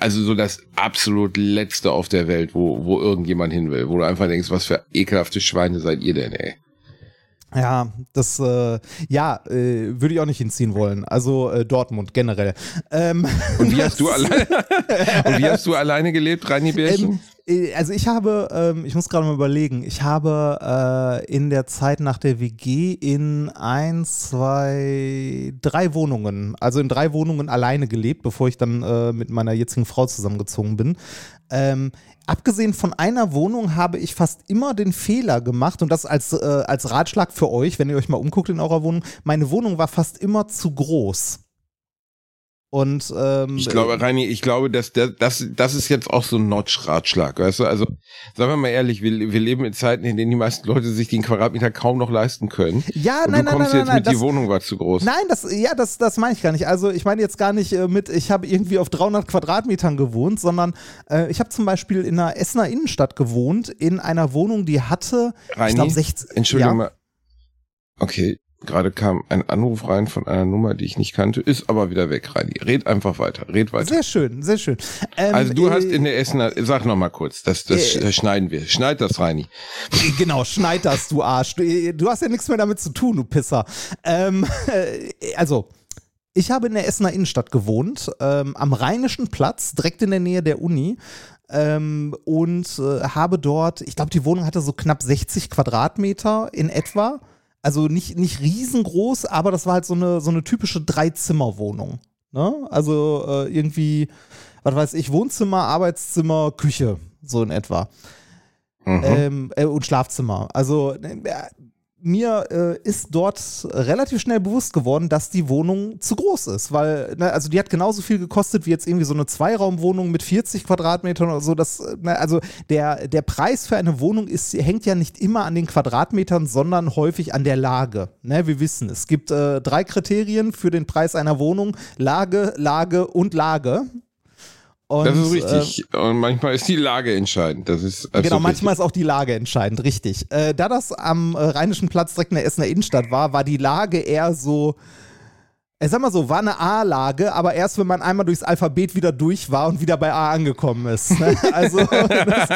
also so das absolut letzte auf der Welt, wo, wo irgendjemand hin will, wo du einfach denkst, was für ekelhafte Schweine seid ihr denn, ey? Ja, das, äh, ja, äh, würde ich auch nicht hinziehen wollen. Also äh, Dortmund generell. Ähm, und wie hast du alleine, und wie hast du alleine gelebt, Reini Bärchen? Ähm, äh, also ich habe, ähm, ich muss gerade mal überlegen, ich habe äh, in der Zeit nach der WG in ein, zwei, drei Wohnungen, also in drei Wohnungen alleine gelebt, bevor ich dann äh, mit meiner jetzigen Frau zusammengezogen bin. Ähm, abgesehen von einer Wohnung habe ich fast immer den Fehler gemacht und das als, äh, als Ratschlag für euch, wenn ihr euch mal umguckt in eurer Wohnung, meine Wohnung war fast immer zu groß. Und ähm, ich glaube, Reini, ich glaube, dass der, das, das ist jetzt auch so ein Notch-Ratschlag, weißt du? Also, sagen wir mal ehrlich, wir, wir leben in Zeiten, in denen die meisten Leute sich den Quadratmeter kaum noch leisten können. Ja, und nein, du kommst nein, nein, jetzt nein, mit, das, die Wohnung war zu groß. Nein, das, ja, das, das meine ich gar nicht. Also, ich meine jetzt gar nicht äh, mit, ich habe irgendwie auf 300 Quadratmetern gewohnt, sondern äh, ich habe zum Beispiel in einer Essener Innenstadt gewohnt, in einer Wohnung, die hatte, Reini, ich glaube, 16. Entschuldigung ja. mal. Okay, Gerade kam ein Anruf rein von einer Nummer, die ich nicht kannte, ist aber wieder weg, Reini. Red einfach weiter, red weiter. Sehr schön, sehr schön. Ähm, also du äh, hast in der Essener, sag noch mal kurz, das, das äh, schneiden wir. Schneid das, Reini. Genau, schneid das, du Arsch. Du, du, hast ja nichts mehr damit zu tun, du Pisser. Ähm, äh, also, ich habe in der Essener Innenstadt gewohnt, ähm, am Rheinischen Platz, direkt in der Nähe der Uni. ähm, und äh, habe dort, ich glaube, die Wohnung hatte so knapp 60 Quadratmeter in etwa. Also nicht, nicht riesengroß, aber das war halt so eine, so eine typische Dreizimmerwohnung. Ne? Also äh, irgendwie, was weiß ich, Wohnzimmer, Arbeitszimmer, Küche, so in etwa. Mhm. Ähm, äh, und Schlafzimmer. Also äh, mir äh, ist dort relativ schnell bewusst geworden, dass die Wohnung zu groß ist, weil, ne, also die hat genauso viel gekostet wie jetzt irgendwie so eine Zweiraumwohnung mit 40 Quadratmetern oder so. Das, ne, also der, der Preis für eine Wohnung ist, hängt ja nicht immer an den Quadratmetern, sondern häufig an der Lage. Ne, wir wissen, es gibt äh, drei Kriterien für den Preis einer Wohnung: Lage, Lage und Lage. Und, das ist richtig. Äh, und manchmal ist die Lage entscheidend. Das ist genau, manchmal richtig. ist auch die Lage entscheidend, richtig. Äh, da das am äh, Rheinischen Platz direkt in der Essener Innenstadt war, war die Lage eher so, ich sag mal so, war eine A-Lage, aber erst wenn man einmal durchs Alphabet wieder durch war und wieder bei A angekommen ist. Ne? Also das,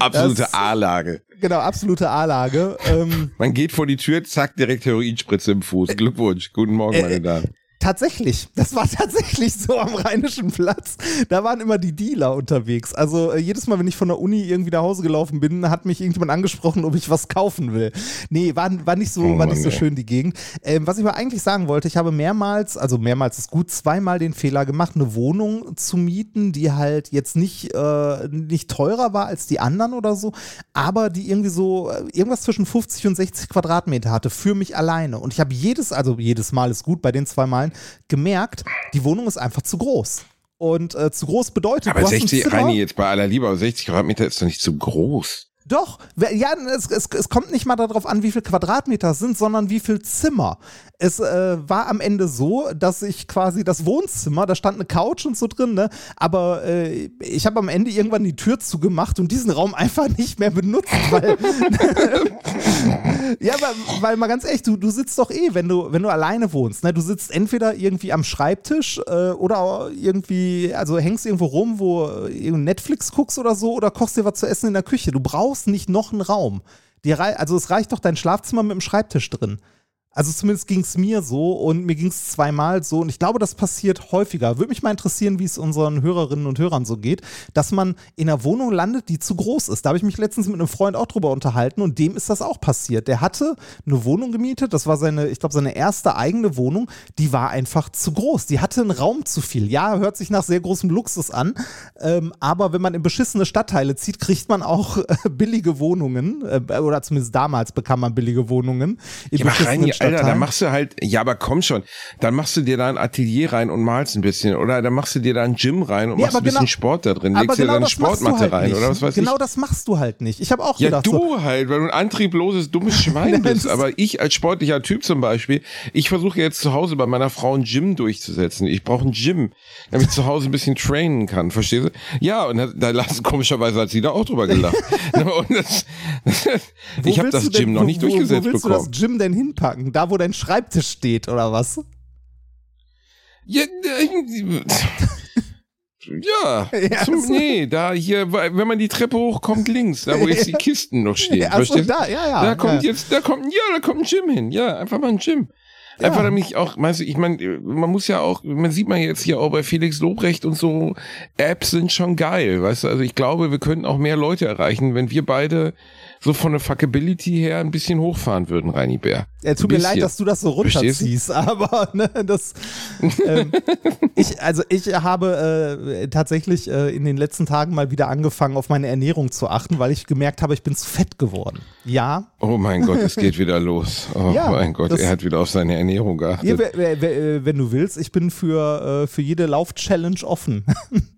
absolute A-Lage. Genau, absolute A-Lage. Ähm, man geht vor die Tür, zack, direkt Heroinspritze im Fuß. Glückwunsch, guten Morgen, meine Damen. Tatsächlich, das war tatsächlich so am Rheinischen Platz. Da waren immer die Dealer unterwegs. Also äh, jedes Mal, wenn ich von der Uni irgendwie nach Hause gelaufen bin, hat mich irgendjemand angesprochen, ob ich was kaufen will. Nee, war, war nicht so, oh, war nicht so schön die Gegend. Ähm, was ich aber eigentlich sagen wollte, ich habe mehrmals, also mehrmals ist gut, zweimal den Fehler gemacht, eine Wohnung zu mieten, die halt jetzt nicht, äh, nicht teurer war als die anderen oder so, aber die irgendwie so äh, irgendwas zwischen 50 und 60 Quadratmeter hatte für mich alleine. Und ich habe jedes, also jedes Mal ist gut, bei den zwei Malen gemerkt, die Wohnung ist einfach zu groß. Und äh, zu groß bedeutet. Aber 60, Reini, jetzt bei aller Liebe, aber 60 Quadratmeter ist doch nicht zu groß. Doch, ja, es, es, es, kommt nicht mal darauf an, wie viel Quadratmeter es sind, sondern wie viel Zimmer. Es äh, war am Ende so, dass ich quasi das Wohnzimmer, da stand eine Couch und so drin, ne? aber äh, ich habe am Ende irgendwann die Tür zugemacht und diesen Raum einfach nicht mehr benutzt, weil ja, weil, weil, mal ganz ehrlich, du, du sitzt doch eh, wenn du, wenn du alleine wohnst, ne? Du sitzt entweder irgendwie am Schreibtisch äh, oder irgendwie, also hängst irgendwo rum, wo äh, Netflix guckst oder so oder kochst dir was zu essen in der Küche. Du brauchst nicht noch einen Raum. Die, also es reicht doch dein Schlafzimmer mit dem Schreibtisch drin. Also zumindest ging es mir so und mir ging es zweimal so und ich glaube, das passiert häufiger. Würde mich mal interessieren, wie es unseren Hörerinnen und Hörern so geht, dass man in einer Wohnung landet, die zu groß ist. Da habe ich mich letztens mit einem Freund auch drüber unterhalten und dem ist das auch passiert. Der hatte eine Wohnung gemietet, das war seine, ich glaube, seine erste eigene Wohnung, die war einfach zu groß. Die hatte einen Raum zu viel. Ja, hört sich nach sehr großem Luxus an, ähm, aber wenn man in beschissene Stadtteile zieht, kriegt man auch äh, billige Wohnungen äh, oder zumindest damals bekam man billige Wohnungen in ja, beschissenen Alter, dann machst du halt, ja, aber komm schon, dann machst du dir da ein Atelier rein und malst ein bisschen oder dann machst du dir da ein Gym rein und nee, machst ein bisschen genau, Sport da drin, legst genau dir da eine Sportmatte halt rein nicht. oder was weiß genau ich. Genau das machst du halt nicht. Ich habe auch ja, gedacht. Ja, du so, halt, weil du ein antriebloses, dummes Schwein bist, aber ich als sportlicher Typ zum Beispiel, ich versuche jetzt zu Hause bei meiner Frau ein Gym durchzusetzen. Ich brauche ein Gym, damit ich zu Hause ein bisschen trainen kann, verstehst du? Ja, und da, da lassen komischerweise hat sie da auch drüber gelacht. das, ich habe das Gym denn, noch nicht wo, durchgesetzt wo willst bekommen. du das Gym denn hinpacken? Da, wo dein Schreibtisch steht, oder was? Ja, äh, ja, ja zum, nee, da hier, wenn man die Treppe hochkommt, links, da wo jetzt die Kisten noch stehen. Ja, so, da, ja, ja. Da kommt ja. jetzt, da kommt, ja, da kommt ein Gym hin. Ja, einfach mal ein Gym. Einfach ja. damit ich auch, meinst du, ich meine, man muss ja auch, man sieht man jetzt hier auch bei Felix Lobrecht und so, Apps sind schon geil, weißt du, also ich glaube, wir könnten auch mehr Leute erreichen, wenn wir beide so von der Fuckability her ein bisschen hochfahren würden, Reini Bär. Ja, tut mir leid, dass du das so runterziehst, aber ne, das ähm, ich, also ich habe äh, tatsächlich äh, in den letzten Tagen mal wieder angefangen, auf meine Ernährung zu achten, weil ich gemerkt habe, ich bin zu fett geworden. Ja. Oh mein Gott, es geht wieder los. Oh ja, mein Gott, er hat wieder auf seine Ernährung geachtet. Ja, wenn du willst, ich bin für, äh, für jede Lauf-Challenge offen.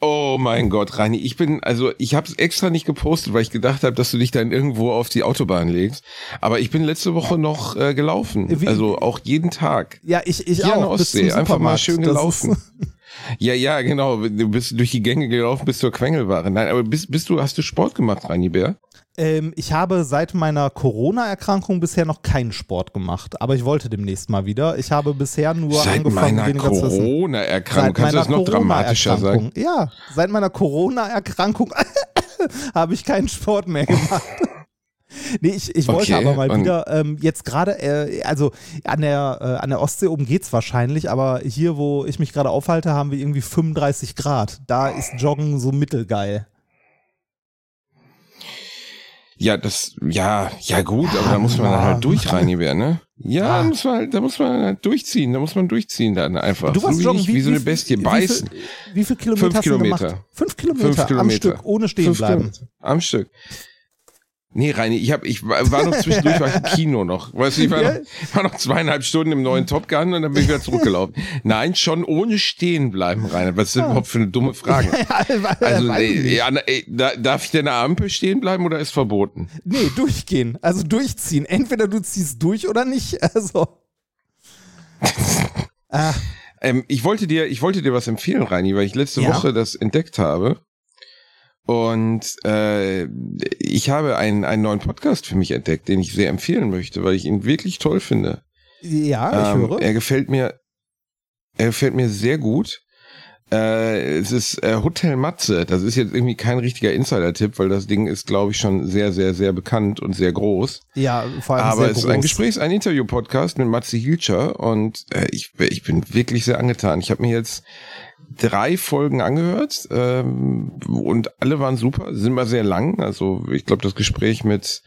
Oh mein Gott, Rani, ich bin, also ich habe es extra nicht gepostet, weil ich gedacht habe, dass du dich dann irgendwo auf die Autobahn legst. Aber ich bin letzte Woche noch äh, gelaufen, Wie? also auch jeden Tag. Ja, ich, ich Hier auch. An Ostsee, einfach mal schön gelaufen. Ja, ja, genau. Du bist durch die Gänge gelaufen bis zur Quengelware. Nein, aber bist, bist du, hast du Sport gemacht, Rani Bär? Ähm, ich habe seit meiner Corona-Erkrankung bisher noch keinen Sport gemacht, aber ich wollte demnächst mal wieder. Ich habe bisher nur seit angefangen, meiner Corona-Erkrankung. Kannst du das noch dramatischer sagen? Ja, seit meiner Corona-Erkrankung habe ich keinen Sport mehr gemacht. Nee, ich, ich wollte Okay, aber mal wieder, ähm, jetzt gerade, äh, also an der, äh, an der Ostsee oben geht's wahrscheinlich, aber hier, wo ich mich gerade aufhalte, haben wir irgendwie 35 Grad. Da ist Joggen so mittelgeil. Ja, das, ja, ja gut, aber da muss man dann halt durch, Reiniger, ne? Ja, Ah. da muss man halt, da muss man halt durchziehen, da muss man durchziehen dann einfach. Du warst so wie, joggen, wie, wie so eine Bestie wie beißen. Viel, wie viel Kilometer Fünf Kilometer. Fünf Kilometer, Fünf am Kilometer. Stück, ohne stehen Fünf bleiben. Kilometer. Am Stück. Nee, Reini, ich, hab, ich war noch zwischendurch war im Kino noch. Weißt du, ich war, Ja. noch, war noch zweieinhalb Stunden im neuen Top Gun und dann bin ich wieder zurückgelaufen. Nein, schon ohne stehen bleiben, Rainer. Was ist das überhaupt für eine dumme Frage? Also, Weiß ich ey, ja, ey, da, darf ich denn an der Ampel stehen bleiben oder ist verboten? Nee, durchgehen. Also durchziehen. Entweder du ziehst durch oder nicht. Also. ah, Ähm, ich wollte dir, ich wollte dir was empfehlen, Reini, weil ich letzte Ja. Woche das entdeckt habe. Und äh, ich habe einen, einen neuen Podcast für mich entdeckt, den ich sehr empfehlen möchte, weil ich ihn wirklich toll finde. ja, ich ähm, höre. Er gefällt mir, er gefällt mir sehr gut. Äh, es ist äh, Hotel Matze. Das ist jetzt irgendwie kein richtiger Insider-Tipp, weil das Ding ist, glaube ich, schon sehr, sehr, sehr bekannt und sehr groß. Ja, vor allem Aber sehr es ist groß. ein Gesprächs-, ein Interview-Podcast mit Matze Hilscher und äh, ich, ich bin wirklich sehr angetan. Ich habe mir jetzt drei Folgen angehört ähm, und alle waren super, sind mal sehr lang. Also ich glaube, das Gespräch mit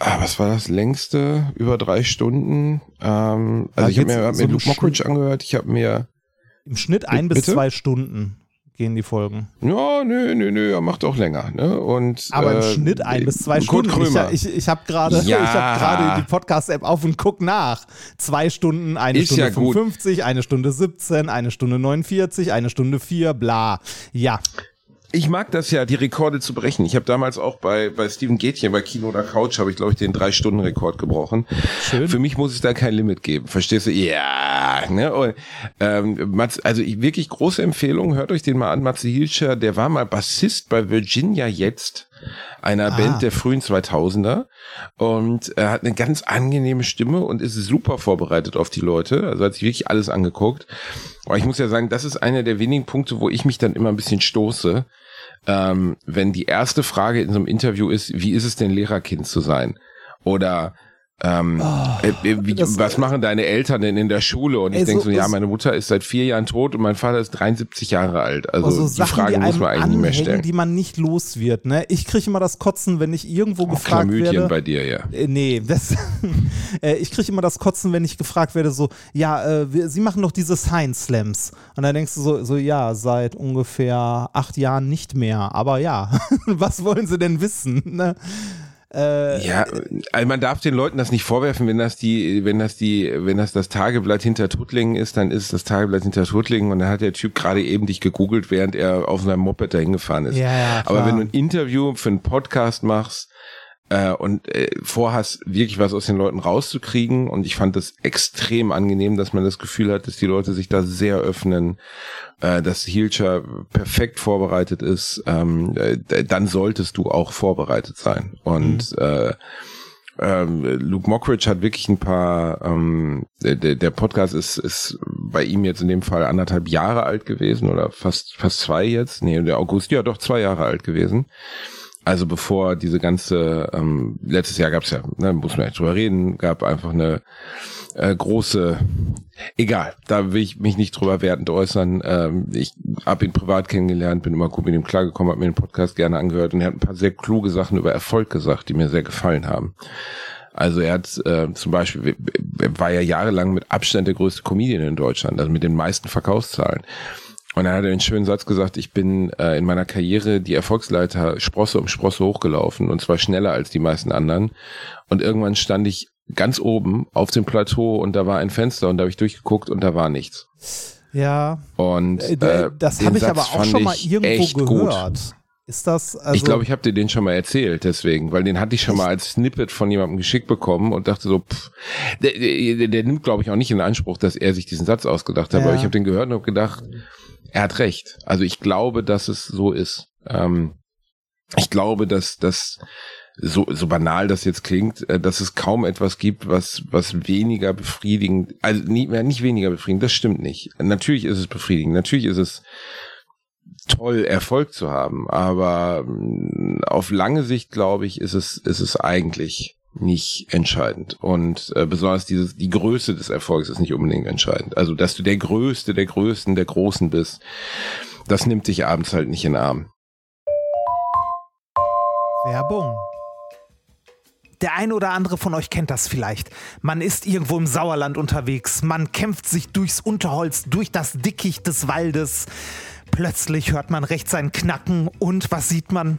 Ah, was war das längste? Über drei Stunden. Ähm, also ich habe mir, hab so mir um Luke Mockridge angehört. Ich habe mir Im Schnitt ein bis Bitte? zwei Stunden gehen die Folgen. ja, nö, nö, nö, er macht auch länger. Ne? Und Aber im äh, Schnitt ein bis zwei Kurt Stunden. Krömer. Ich, ich, ich habe gerade Ja. ich hab gerade die Podcast-App auf und guck nach. Zwei Stunden, eine Ist Stunde ja gut. 55, eine Stunde 17, eine Stunde 49, eine Stunde 4, bla. Ja, Ich mag das ja, die Rekorde zu brechen. Ich habe damals auch bei, bei Steven Gätchen bei Kino oder Couch, habe ich, glaube ich, den Drei-Stunden-Rekord gebrochen. schön. Für mich muss es da kein Limit geben. Verstehst du? Ja. Ne? Und, ähm, Mats, also ich, wirklich große Empfehlung. Hört euch den mal an. Matze Hilscher, der war mal Bassist bei Virginia jetzt, einer Ah. Band der frühen 2000er. Und er hat eine ganz angenehme Stimme und ist super vorbereitet auf die Leute. Also hat sich wirklich alles angeguckt. Aber ich muss ja sagen, das ist einer der wenigen Punkte, wo ich mich dann immer ein bisschen stoße. Ähm, wenn die erste Frage in so einem Interview ist, wie ist es denn Lehrerkind zu sein? Oder ähm, äh, äh, wie, Oh, was machen deine Eltern denn in der Schule? Und ich Ey, denke so- so, ja, meine Mutter ist seit vier Jahren tot und mein Vater ist 73 Jahre alt. Also Aber so die Sachen, Frage die muss man eigentlich nicht mehr anhängen, stellen. die man nicht los wird. Ne? Ich kriege immer das Kotzen, wenn ich irgendwo Auch gefragt Chlamydien werde. bei dir, ja. Äh, Nee, das, äh, ich kriege immer das Kotzen, wenn ich gefragt werde, so, ja, äh, wir, Sie machen doch diese Science Slams. Und dann denkst du so, so, ja, seit ungefähr acht Jahren nicht mehr. Aber ja, was wollen Sie denn wissen? Ne? Äh, Ja, also man darf den Leuten das nicht vorwerfen, wenn das die, wenn das die, wenn das das Tageblatt hinter Tuttlingen ist, dann ist es das Tageblatt hinter Tuttlingen und dann hat der Typ gerade eben dich gegoogelt, während er auf seinem Moped dahin gefahren ist. Ja, ja, Aber wenn du ein Interview für einen Podcast machst äh, und äh, vorhast, wirklich was aus den Leuten rauszukriegen und ich fand das extrem angenehm, dass man das Gefühl hat, dass die Leute sich da sehr öffnen, äh, dass Hilscher perfekt vorbereitet ist, ähm, äh, dann solltest du auch vorbereitet sein. Und äh, ähm, Luke Mockridge hat wirklich ein paar, ähm, der, der der Podcast ist, ist bei ihm jetzt in dem Fall anderthalb Jahre alt gewesen oder fast, fast zwei jetzt. Nee, der August, ja doch zwei Jahre alt gewesen. Also bevor diese ganze, ähm, letztes Jahr gab's ja, ne, muss man ja drüber reden, gab einfach eine äh, große, egal, da will ich mich nicht drüber wertend äußern. Ähm, ich habe ihn privat kennengelernt, bin immer gut mit ihm klargekommen, habe mir den Podcast gerne angehört und er hat ein paar sehr kluge Sachen über Erfolg gesagt, die mir sehr gefallen haben. Also er hat äh, zum Beispiel, er war ja jahrelang mit Abstand der größte Comedian in Deutschland, also mit den meisten Verkaufszahlen. Und dann hat er einen schönen Satz gesagt, ich bin äh, in meiner Karriere die Erfolgsleiter Sprosse um Sprosse hochgelaufen und zwar schneller als die meisten anderen. Und irgendwann stand ich ganz oben auf dem Plateau und da war ein Fenster und da habe ich durchgeguckt und da war nichts. ja, Und äh, äh, das den habe ich Satz aber auch schon mal irgendwo echt gut. gehört. Ist das, also, ich glaube, ich habe dir den schon mal erzählt, deswegen, weil den hatte ich schon mal als Snippet von jemandem geschickt bekommen und dachte so, pff, der, der, der nimmt, glaube ich, auch nicht in Anspruch, dass er sich diesen Satz ausgedacht hat, Ja. aber ich habe den gehört und habe gedacht, er hat recht. Also ich glaube, dass es so ist. Ähm, ich glaube, dass das so, so banal das jetzt klingt, äh, dass es kaum etwas gibt, was, was weniger befriedigend, also nie, ja, nicht weniger befriedigend, das stimmt nicht. Natürlich ist es befriedigend, natürlich ist es toll, Erfolg zu haben. Aber mm, auf lange Sicht, glaube ich, ist es, ist es eigentlich nicht entscheidend. Und äh, besonders dieses, die Größe des Erfolgs ist nicht unbedingt entscheidend. Also, dass du der Größte, der Größten, der Großen bist, das nimmt dich abends halt nicht in den Arm. Werbung. Der ein oder andere von euch kennt das vielleicht. Man ist irgendwo im Sauerland unterwegs, man kämpft sich durchs Unterholz, durch das Dickicht des Waldes. Plötzlich hört man rechts ein Knacken und was sieht man?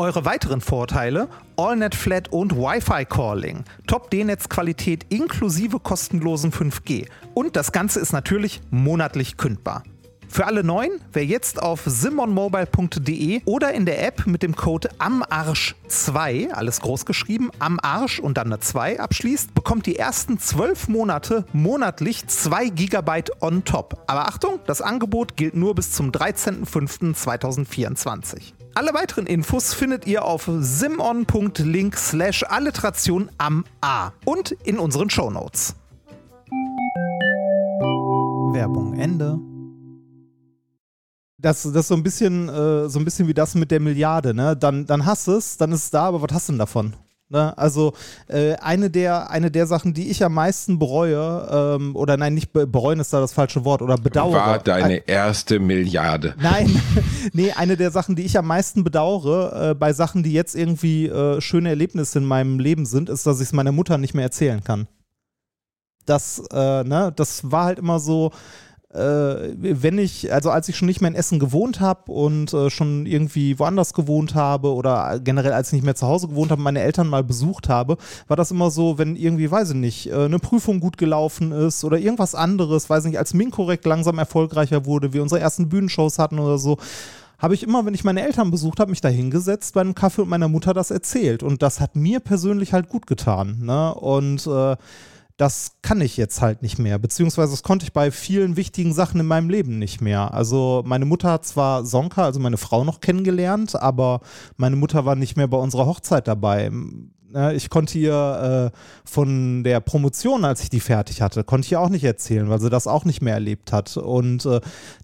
Eure weiteren Vorteile: AllNet Flat und Wi-Fi Calling, Top D-Netz-Qualität inklusive kostenlosen 5G und das Ganze ist natürlich monatlich kündbar. Für alle Neuen, wer jetzt auf simonmobile.de oder in der App mit dem Code AMARSCH2, alles groß geschrieben, AMARSCH und dann eine 2 abschließt, bekommt die ersten 12 Monate monatlich 2 GB on top. Aber Achtung, das Angebot gilt nur bis zum 13.05.2024. Alle weiteren Infos findet ihr auf simon.link slash Alliteration am A und in unseren Shownotes. Werbung Ende das, das ist so ein bisschen, äh, so ein bisschen wie das mit der Milliarde, ne? Dann, dann hast du es, dann ist es da, aber was hast du denn davon? Ne? Also äh, eine, der, eine der Sachen, die ich am meisten bereue, ähm, oder nein, nicht bereuen ist da das falsche Wort, oder bedauere. War deine ein, erste Milliarde. Nein, nee, eine der Sachen, die ich am meisten bedauere, äh, bei Sachen, die jetzt irgendwie äh, schöne Erlebnisse in meinem Leben sind, ist, dass ich es meiner Mutter nicht mehr erzählen kann. Das, äh, ne, das war halt immer so, äh, wenn ich, also als ich schon nicht mehr in Essen gewohnt habe und äh, schon irgendwie woanders gewohnt habe oder generell als ich nicht mehr zu Hause gewohnt habe, meine Eltern mal besucht habe, war das immer so, wenn irgendwie, weiß ich nicht, äh, eine Prüfung gut gelaufen ist oder irgendwas anderes, weiß ich nicht, als Minkorrekt langsam erfolgreicher wurde, wir unsere ersten Bühnenshows hatten oder so, habe ich immer, wenn ich meine Eltern besucht habe, mich da hingesetzt bei einem Kaffee und meiner Mutter das erzählt. Und das hat mir persönlich halt gut getan. Ne? Und äh, das kann ich jetzt halt nicht mehr, beziehungsweise das konnte ich bei vielen wichtigen Sachen in meinem Leben nicht mehr. Also meine Mutter hat zwar Sonka, also meine Frau noch kennengelernt, aber meine Mutter war nicht mehr bei unserer Hochzeit dabei. Ne, ich konnte ihr äh, von der Promotion, als ich die fertig hatte, konnte ich ihr auch nicht erzählen, weil sie das auch nicht mehr erlebt hat. Und äh,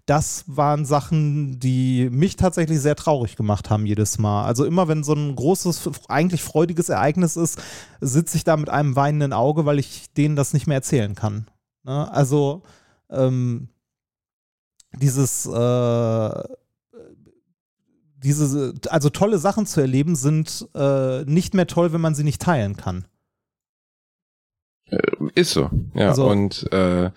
das waren Sachen, die mich tatsächlich sehr traurig gemacht haben jedes Mal. Also immer wenn so ein großes, eigentlich freudiges Ereignis ist, sitze ich da mit einem weinenden Auge, weil ich denen das nicht mehr erzählen kann. Ne? Also ähm, dieses äh, diese, also tolle Sachen zu erleben, sind äh, nicht mehr toll, wenn man sie nicht teilen kann. Äh, ist so, ja. Also, und äh,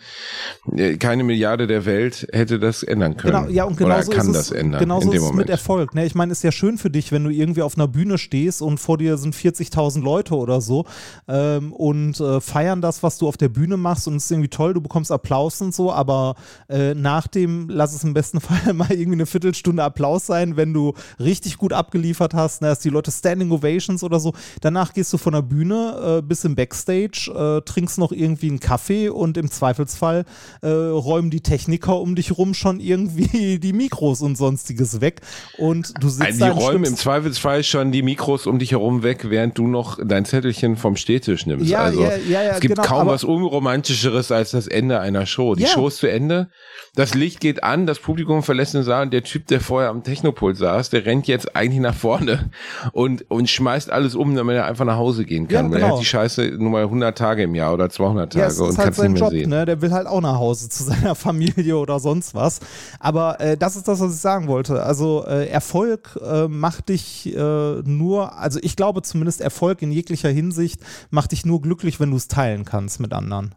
keine Milliarde der Welt hätte das ändern können. Genau, ja, und genau so kann das ändern. Genauso in dem ist es mit Erfolg. Ne? Ich meine, ist ja schön für dich, wenn du irgendwie auf einer Bühne stehst und vor dir sind 40.000 Leute oder so ähm, und äh, feiern das, was du auf der Bühne machst und es ist irgendwie toll, du bekommst Applaus und so, aber äh, nach dem, lass es im besten Fall mal irgendwie eine Viertelstunde Applaus sein, wenn du richtig gut abgeliefert hast, ne? dass die Leute Standing Ovations oder so. Danach gehst du von der Bühne äh, bis im Backstage äh, trinkst noch irgendwie einen Kaffee und im Zweifelsfall äh, räumen die Techniker um dich rum schon irgendwie die Mikros und sonstiges weg. Und du sitzt also Die räumen im Zweifelsfall schon die Mikros um dich herum weg, während du noch dein Zettelchen vom Stehtisch nimmst. Ja, also ja, ja, ja, es gibt genau, kaum was unromantischeres als das Ende einer Show. Die. Show ist zu Ende, das Licht geht an, das Publikum verlässt den Saal und der Typ, der vorher am Technopult saß, der rennt jetzt eigentlich nach vorne und, und schmeißt alles um, damit er einfach nach Hause gehen kann. Ja, genau. Weil er hat genau. die Scheiße nur mal 100 Tage im Jahr oder 200 Tage ja, und halt kann nicht mehr Job, sehen. Ne? Der will halt auch nach Hause zu seiner Familie oder sonst was. Aber äh, das ist das, was ich sagen wollte. Also äh, Erfolg äh, macht dich äh, nur, also ich glaube zumindest Erfolg in jeglicher Hinsicht macht dich nur glücklich, wenn du es teilen kannst mit anderen.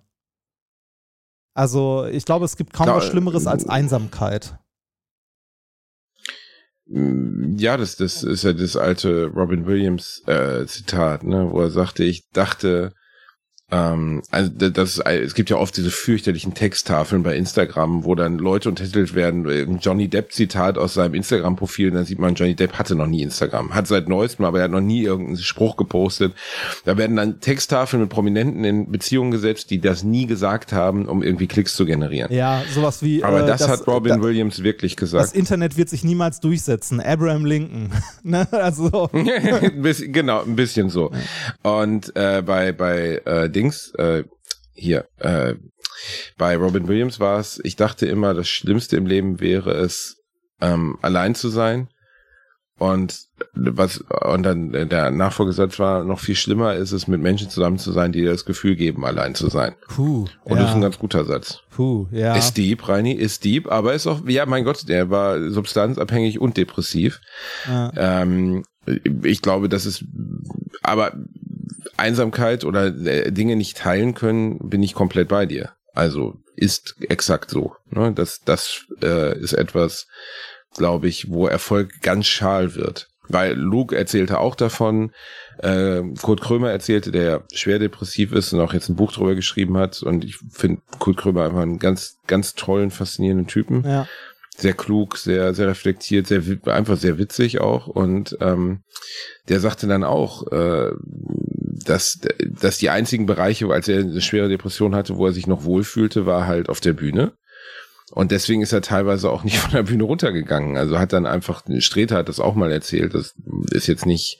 Also ich glaube, es gibt kaum da, was Schlimmeres als Einsamkeit. Ja, das, das ist ja das alte Robin Williams äh, Zitat, ne, wo er sagte, ich dachte, ähm, also das, es gibt ja oft diese fürchterlichen Texttafeln bei Instagram, wo dann Leute untertitelt werden, ein Johnny Depp Zitat aus seinem Instagram-Profil, dann sieht man, Johnny Depp hatte noch nie Instagram, hat seit neuestem, aber er hat noch nie irgendeinen Spruch gepostet. Da werden dann Texttafeln mit Prominenten in Beziehungen gesetzt, die das nie gesagt haben, um irgendwie Klicks zu generieren. Ja, sowas wie. Aber äh, das, das, hat Robin da, Williams wirklich gesagt. Das Internet wird sich niemals durchsetzen. Abraham Lincoln. ne? Also. genau, ein bisschen so. Und äh, bei bei äh, Dings, äh, hier, äh, bei Robin Williams war es, ich dachte immer, das Schlimmste im Leben wäre es, ähm, allein zu sein. Und was und dann der Nachfolgesatz war, noch viel schlimmer ist es, mit Menschen zusammen zu sein, die dir das Gefühl geben, allein zu sein. Puh. Und ja. das ist ein ganz guter Satz. Puh, ja. Ist deep, Reini, ist deep, aber ist auch, ja, mein Gott, der war substanzabhängig und depressiv. Ja. Ähm, ich glaube, das ist, aber Einsamkeit oder äh, Dinge nicht teilen können, bin ich komplett bei dir. Also ist exakt so. Ne? Das, das äh, ist etwas, glaube ich, wo Erfolg ganz schal wird. Weil Luke erzählte auch davon, äh, Kurt Krömer erzählte, der schwer depressiv ist und auch jetzt ein Buch drüber geschrieben hat. Und ich finde Kurt Krömer einfach einen ganz, ganz tollen, faszinierenden Typen. Ja. Sehr klug, sehr, sehr reflektiert, sehr einfach sehr witzig auch. Und ähm, der sagte dann auch, äh, dass, dass die einzigen Bereiche, als er eine schwere Depression hatte, wo er sich noch wohlfühlte, war halt auf der Bühne. Und deswegen ist er teilweise auch nicht von der Bühne runtergegangen. Also hat dann einfach, Streter hat das auch mal erzählt. Das ist jetzt nicht,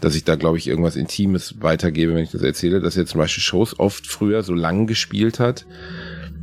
dass ich da, glaube ich, irgendwas Intimes weitergebe, wenn ich das erzähle, dass er zum Beispiel Shows oft früher so lang gespielt hat,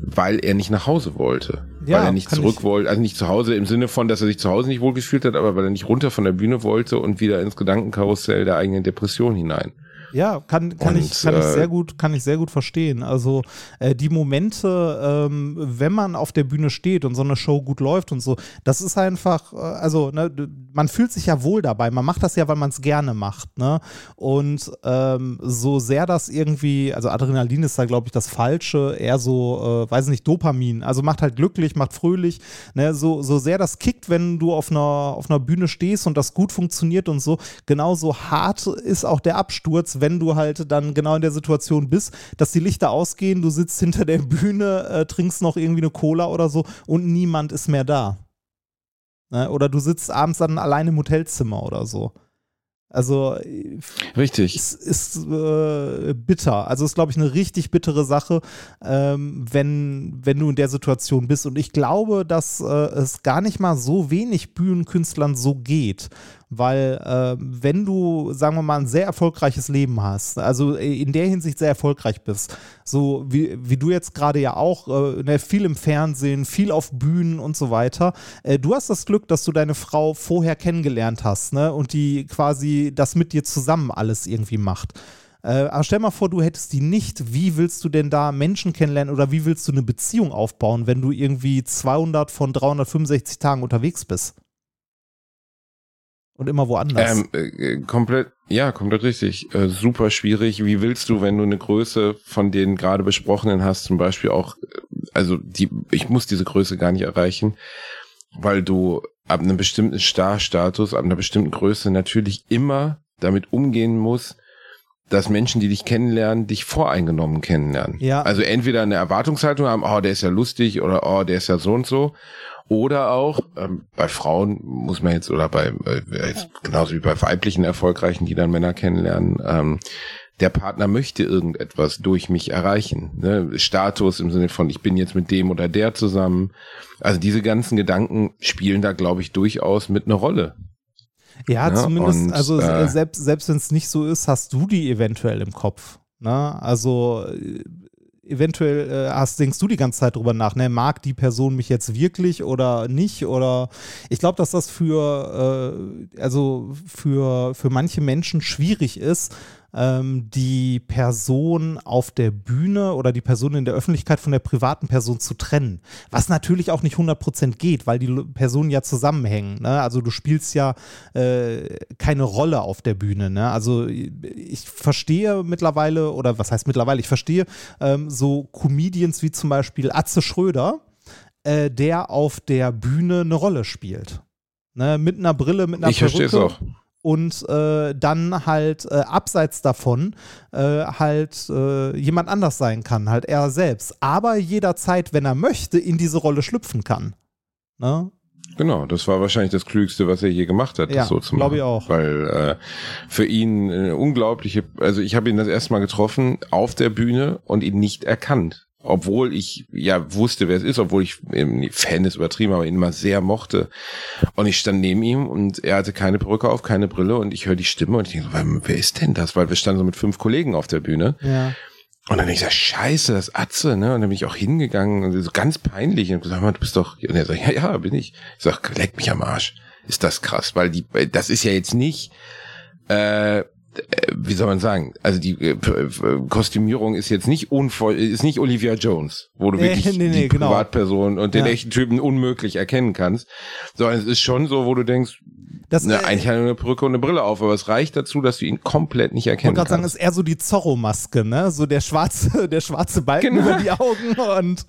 weil er nicht nach Hause wollte. Ja, weil er nicht zurück wollte, also nicht zu Hause im Sinne von, dass er sich zu Hause nicht wohlgefühlt hat, aber weil er nicht runter von der Bühne wollte und wieder ins Gedankenkarussell der eigenen Depression hinein. Ja, kann, kann, und, ich, kann äh, ich sehr gut, kann ich sehr gut verstehen. Also äh, die Momente, ähm, wenn man auf der Bühne steht und so eine Show gut läuft und so, das ist einfach, äh, also ne, man fühlt sich ja wohl dabei. Man macht das ja, weil man es gerne macht. Ne? Und ähm, so sehr das irgendwie, also Adrenalin ist da, glaube ich, das Falsche, eher so, äh, weiß nicht, Dopamin. Also macht halt glücklich, macht fröhlich. Ne? So, so sehr das kickt, wenn du auf einer, auf einer Bühne stehst und das gut funktioniert und so, genauso hart ist auch der Absturz, wenn du halt dann genau in der Situation bist, dass die Lichter ausgehen, du sitzt hinter der Bühne, äh, trinkst noch irgendwie eine Cola oder so und niemand ist mehr da. Ne? Oder du sitzt abends dann allein im Hotelzimmer oder so. Also richtig ist, ist äh, bitter. Also ist glaube ich eine richtig bittere Sache, ähm, wenn wenn du in der Situation bist. Und ich glaube, dass äh, es gar nicht mal so wenig Bühnenkünstlern so geht, weil äh, wenn du, sagen wir mal, ein sehr erfolgreiches Leben hast, also in der Hinsicht sehr erfolgreich bist, so wie, wie du jetzt gerade ja auch, äh, ne, viel im Fernsehen, viel auf Bühnen und so weiter, äh, du hast das Glück, dass du deine Frau vorher kennengelernt hast ne, und die quasi das mit dir zusammen alles irgendwie macht. Äh, aber stell mal vor, du hättest die nicht. Wie willst du denn da Menschen kennenlernen oder wie willst du eine Beziehung aufbauen, wenn du irgendwie 200 von 365 Tagen unterwegs bist? Und immer woanders. Ähm, äh, komplett, ja, komplett richtig. Äh, super schwierig. Wie willst du, wenn du eine Größe von den gerade besprochenen hast, zum Beispiel auch, also die, ich muss diese Größe gar nicht erreichen, weil du ab einem bestimmten Star-Status, ab einer bestimmten Größe natürlich immer damit umgehen musst, dass Menschen, die dich kennenlernen, dich voreingenommen kennenlernen. Ja. Also entweder eine Erwartungshaltung haben, oh, der ist ja lustig oder oh, der ist ja so und so. Oder auch ähm, bei Frauen muss man jetzt, oder bei äh, jetzt, genauso wie bei weiblichen Erfolgreichen, die dann Männer kennenlernen, ähm, der Partner möchte irgendetwas durch mich erreichen. Ne? Status im Sinne von, ich bin jetzt mit dem oder der zusammen. Also diese ganzen Gedanken spielen da, glaube ich, durchaus mit einer Rolle. Ja, ja zumindest, und, also äh, selbst, selbst wenn es nicht so ist, hast du die eventuell im Kopf. Ne? Also eventuell äh, hast, denkst du die ganze Zeit drüber nach, ne? mag die Person mich jetzt wirklich oder nicht? Oder ich glaube, dass das für, äh, also für, für manche Menschen schwierig ist, ähm, die Person auf der Bühne oder die Person in der Öffentlichkeit von der privaten Person zu trennen. Was natürlich auch nicht 100% geht, weil die Personen ja zusammenhängen. Ne? Also du spielst ja äh, keine Rolle auf der Bühne. Ne? Also ich verstehe mittlerweile, oder was heißt mittlerweile, ich verstehe ähm, so Comedians wie zum Beispiel Atze Schröder, äh, der auf der Bühne eine Rolle spielt. Ne? Mit einer Brille, mit einer ich Perücke. Ich verstehe es auch und äh, dann halt äh, abseits davon äh, halt äh, jemand anders sein kann, halt er selbst. Aber jederzeit, wenn er möchte, in diese Rolle schlüpfen kann. Ne? Genau, das war wahrscheinlich das Klügste, was er je gemacht hat, Ja, das so zu machen. glaub ich auch. Weil äh, für ihn eine unglaubliche, also ich habe ihn das erste Mal getroffen auf der Bühne und ihn nicht erkannt. Obwohl ich ja wusste, wer es ist, obwohl ich Fan ist übertrieben, aber ihn immer sehr mochte. Und ich stand neben ihm und er hatte keine Perücke auf, keine Brille und ich höre die Stimme und ich denke, so, wer ist denn das? Weil wir standen so mit fünf Kollegen auf der Bühne. Ja. Und dann ich so, scheiße, das Atze, ne? Und dann bin ich auch hingegangen und so ganz peinlich und gesagt, du bist doch, und er sagt, ja, ja, bin ich. Ich sag, leck mich am Arsch. Ist das krass, weil die, das ist ja jetzt nicht, äh, wie soll man sagen, also die äh, Kostümierung ist jetzt nicht unvoll, ist nicht Olivia Jones, wo du Nee, wirklich nee, nee, die genau. Privatperson und den Ja. echten Typen unmöglich erkennen kannst, sondern es ist schon so, wo du denkst, Das, na, äh, eigentlich hat er eine Perücke und eine Brille auf, aber es reicht dazu, dass du ihn komplett nicht Ich erkennen wollte gerade sagen, kannst. ist eher so die Zorro-Maske, ne? So der schwarze, der schwarze Balken Genau. über die Augen und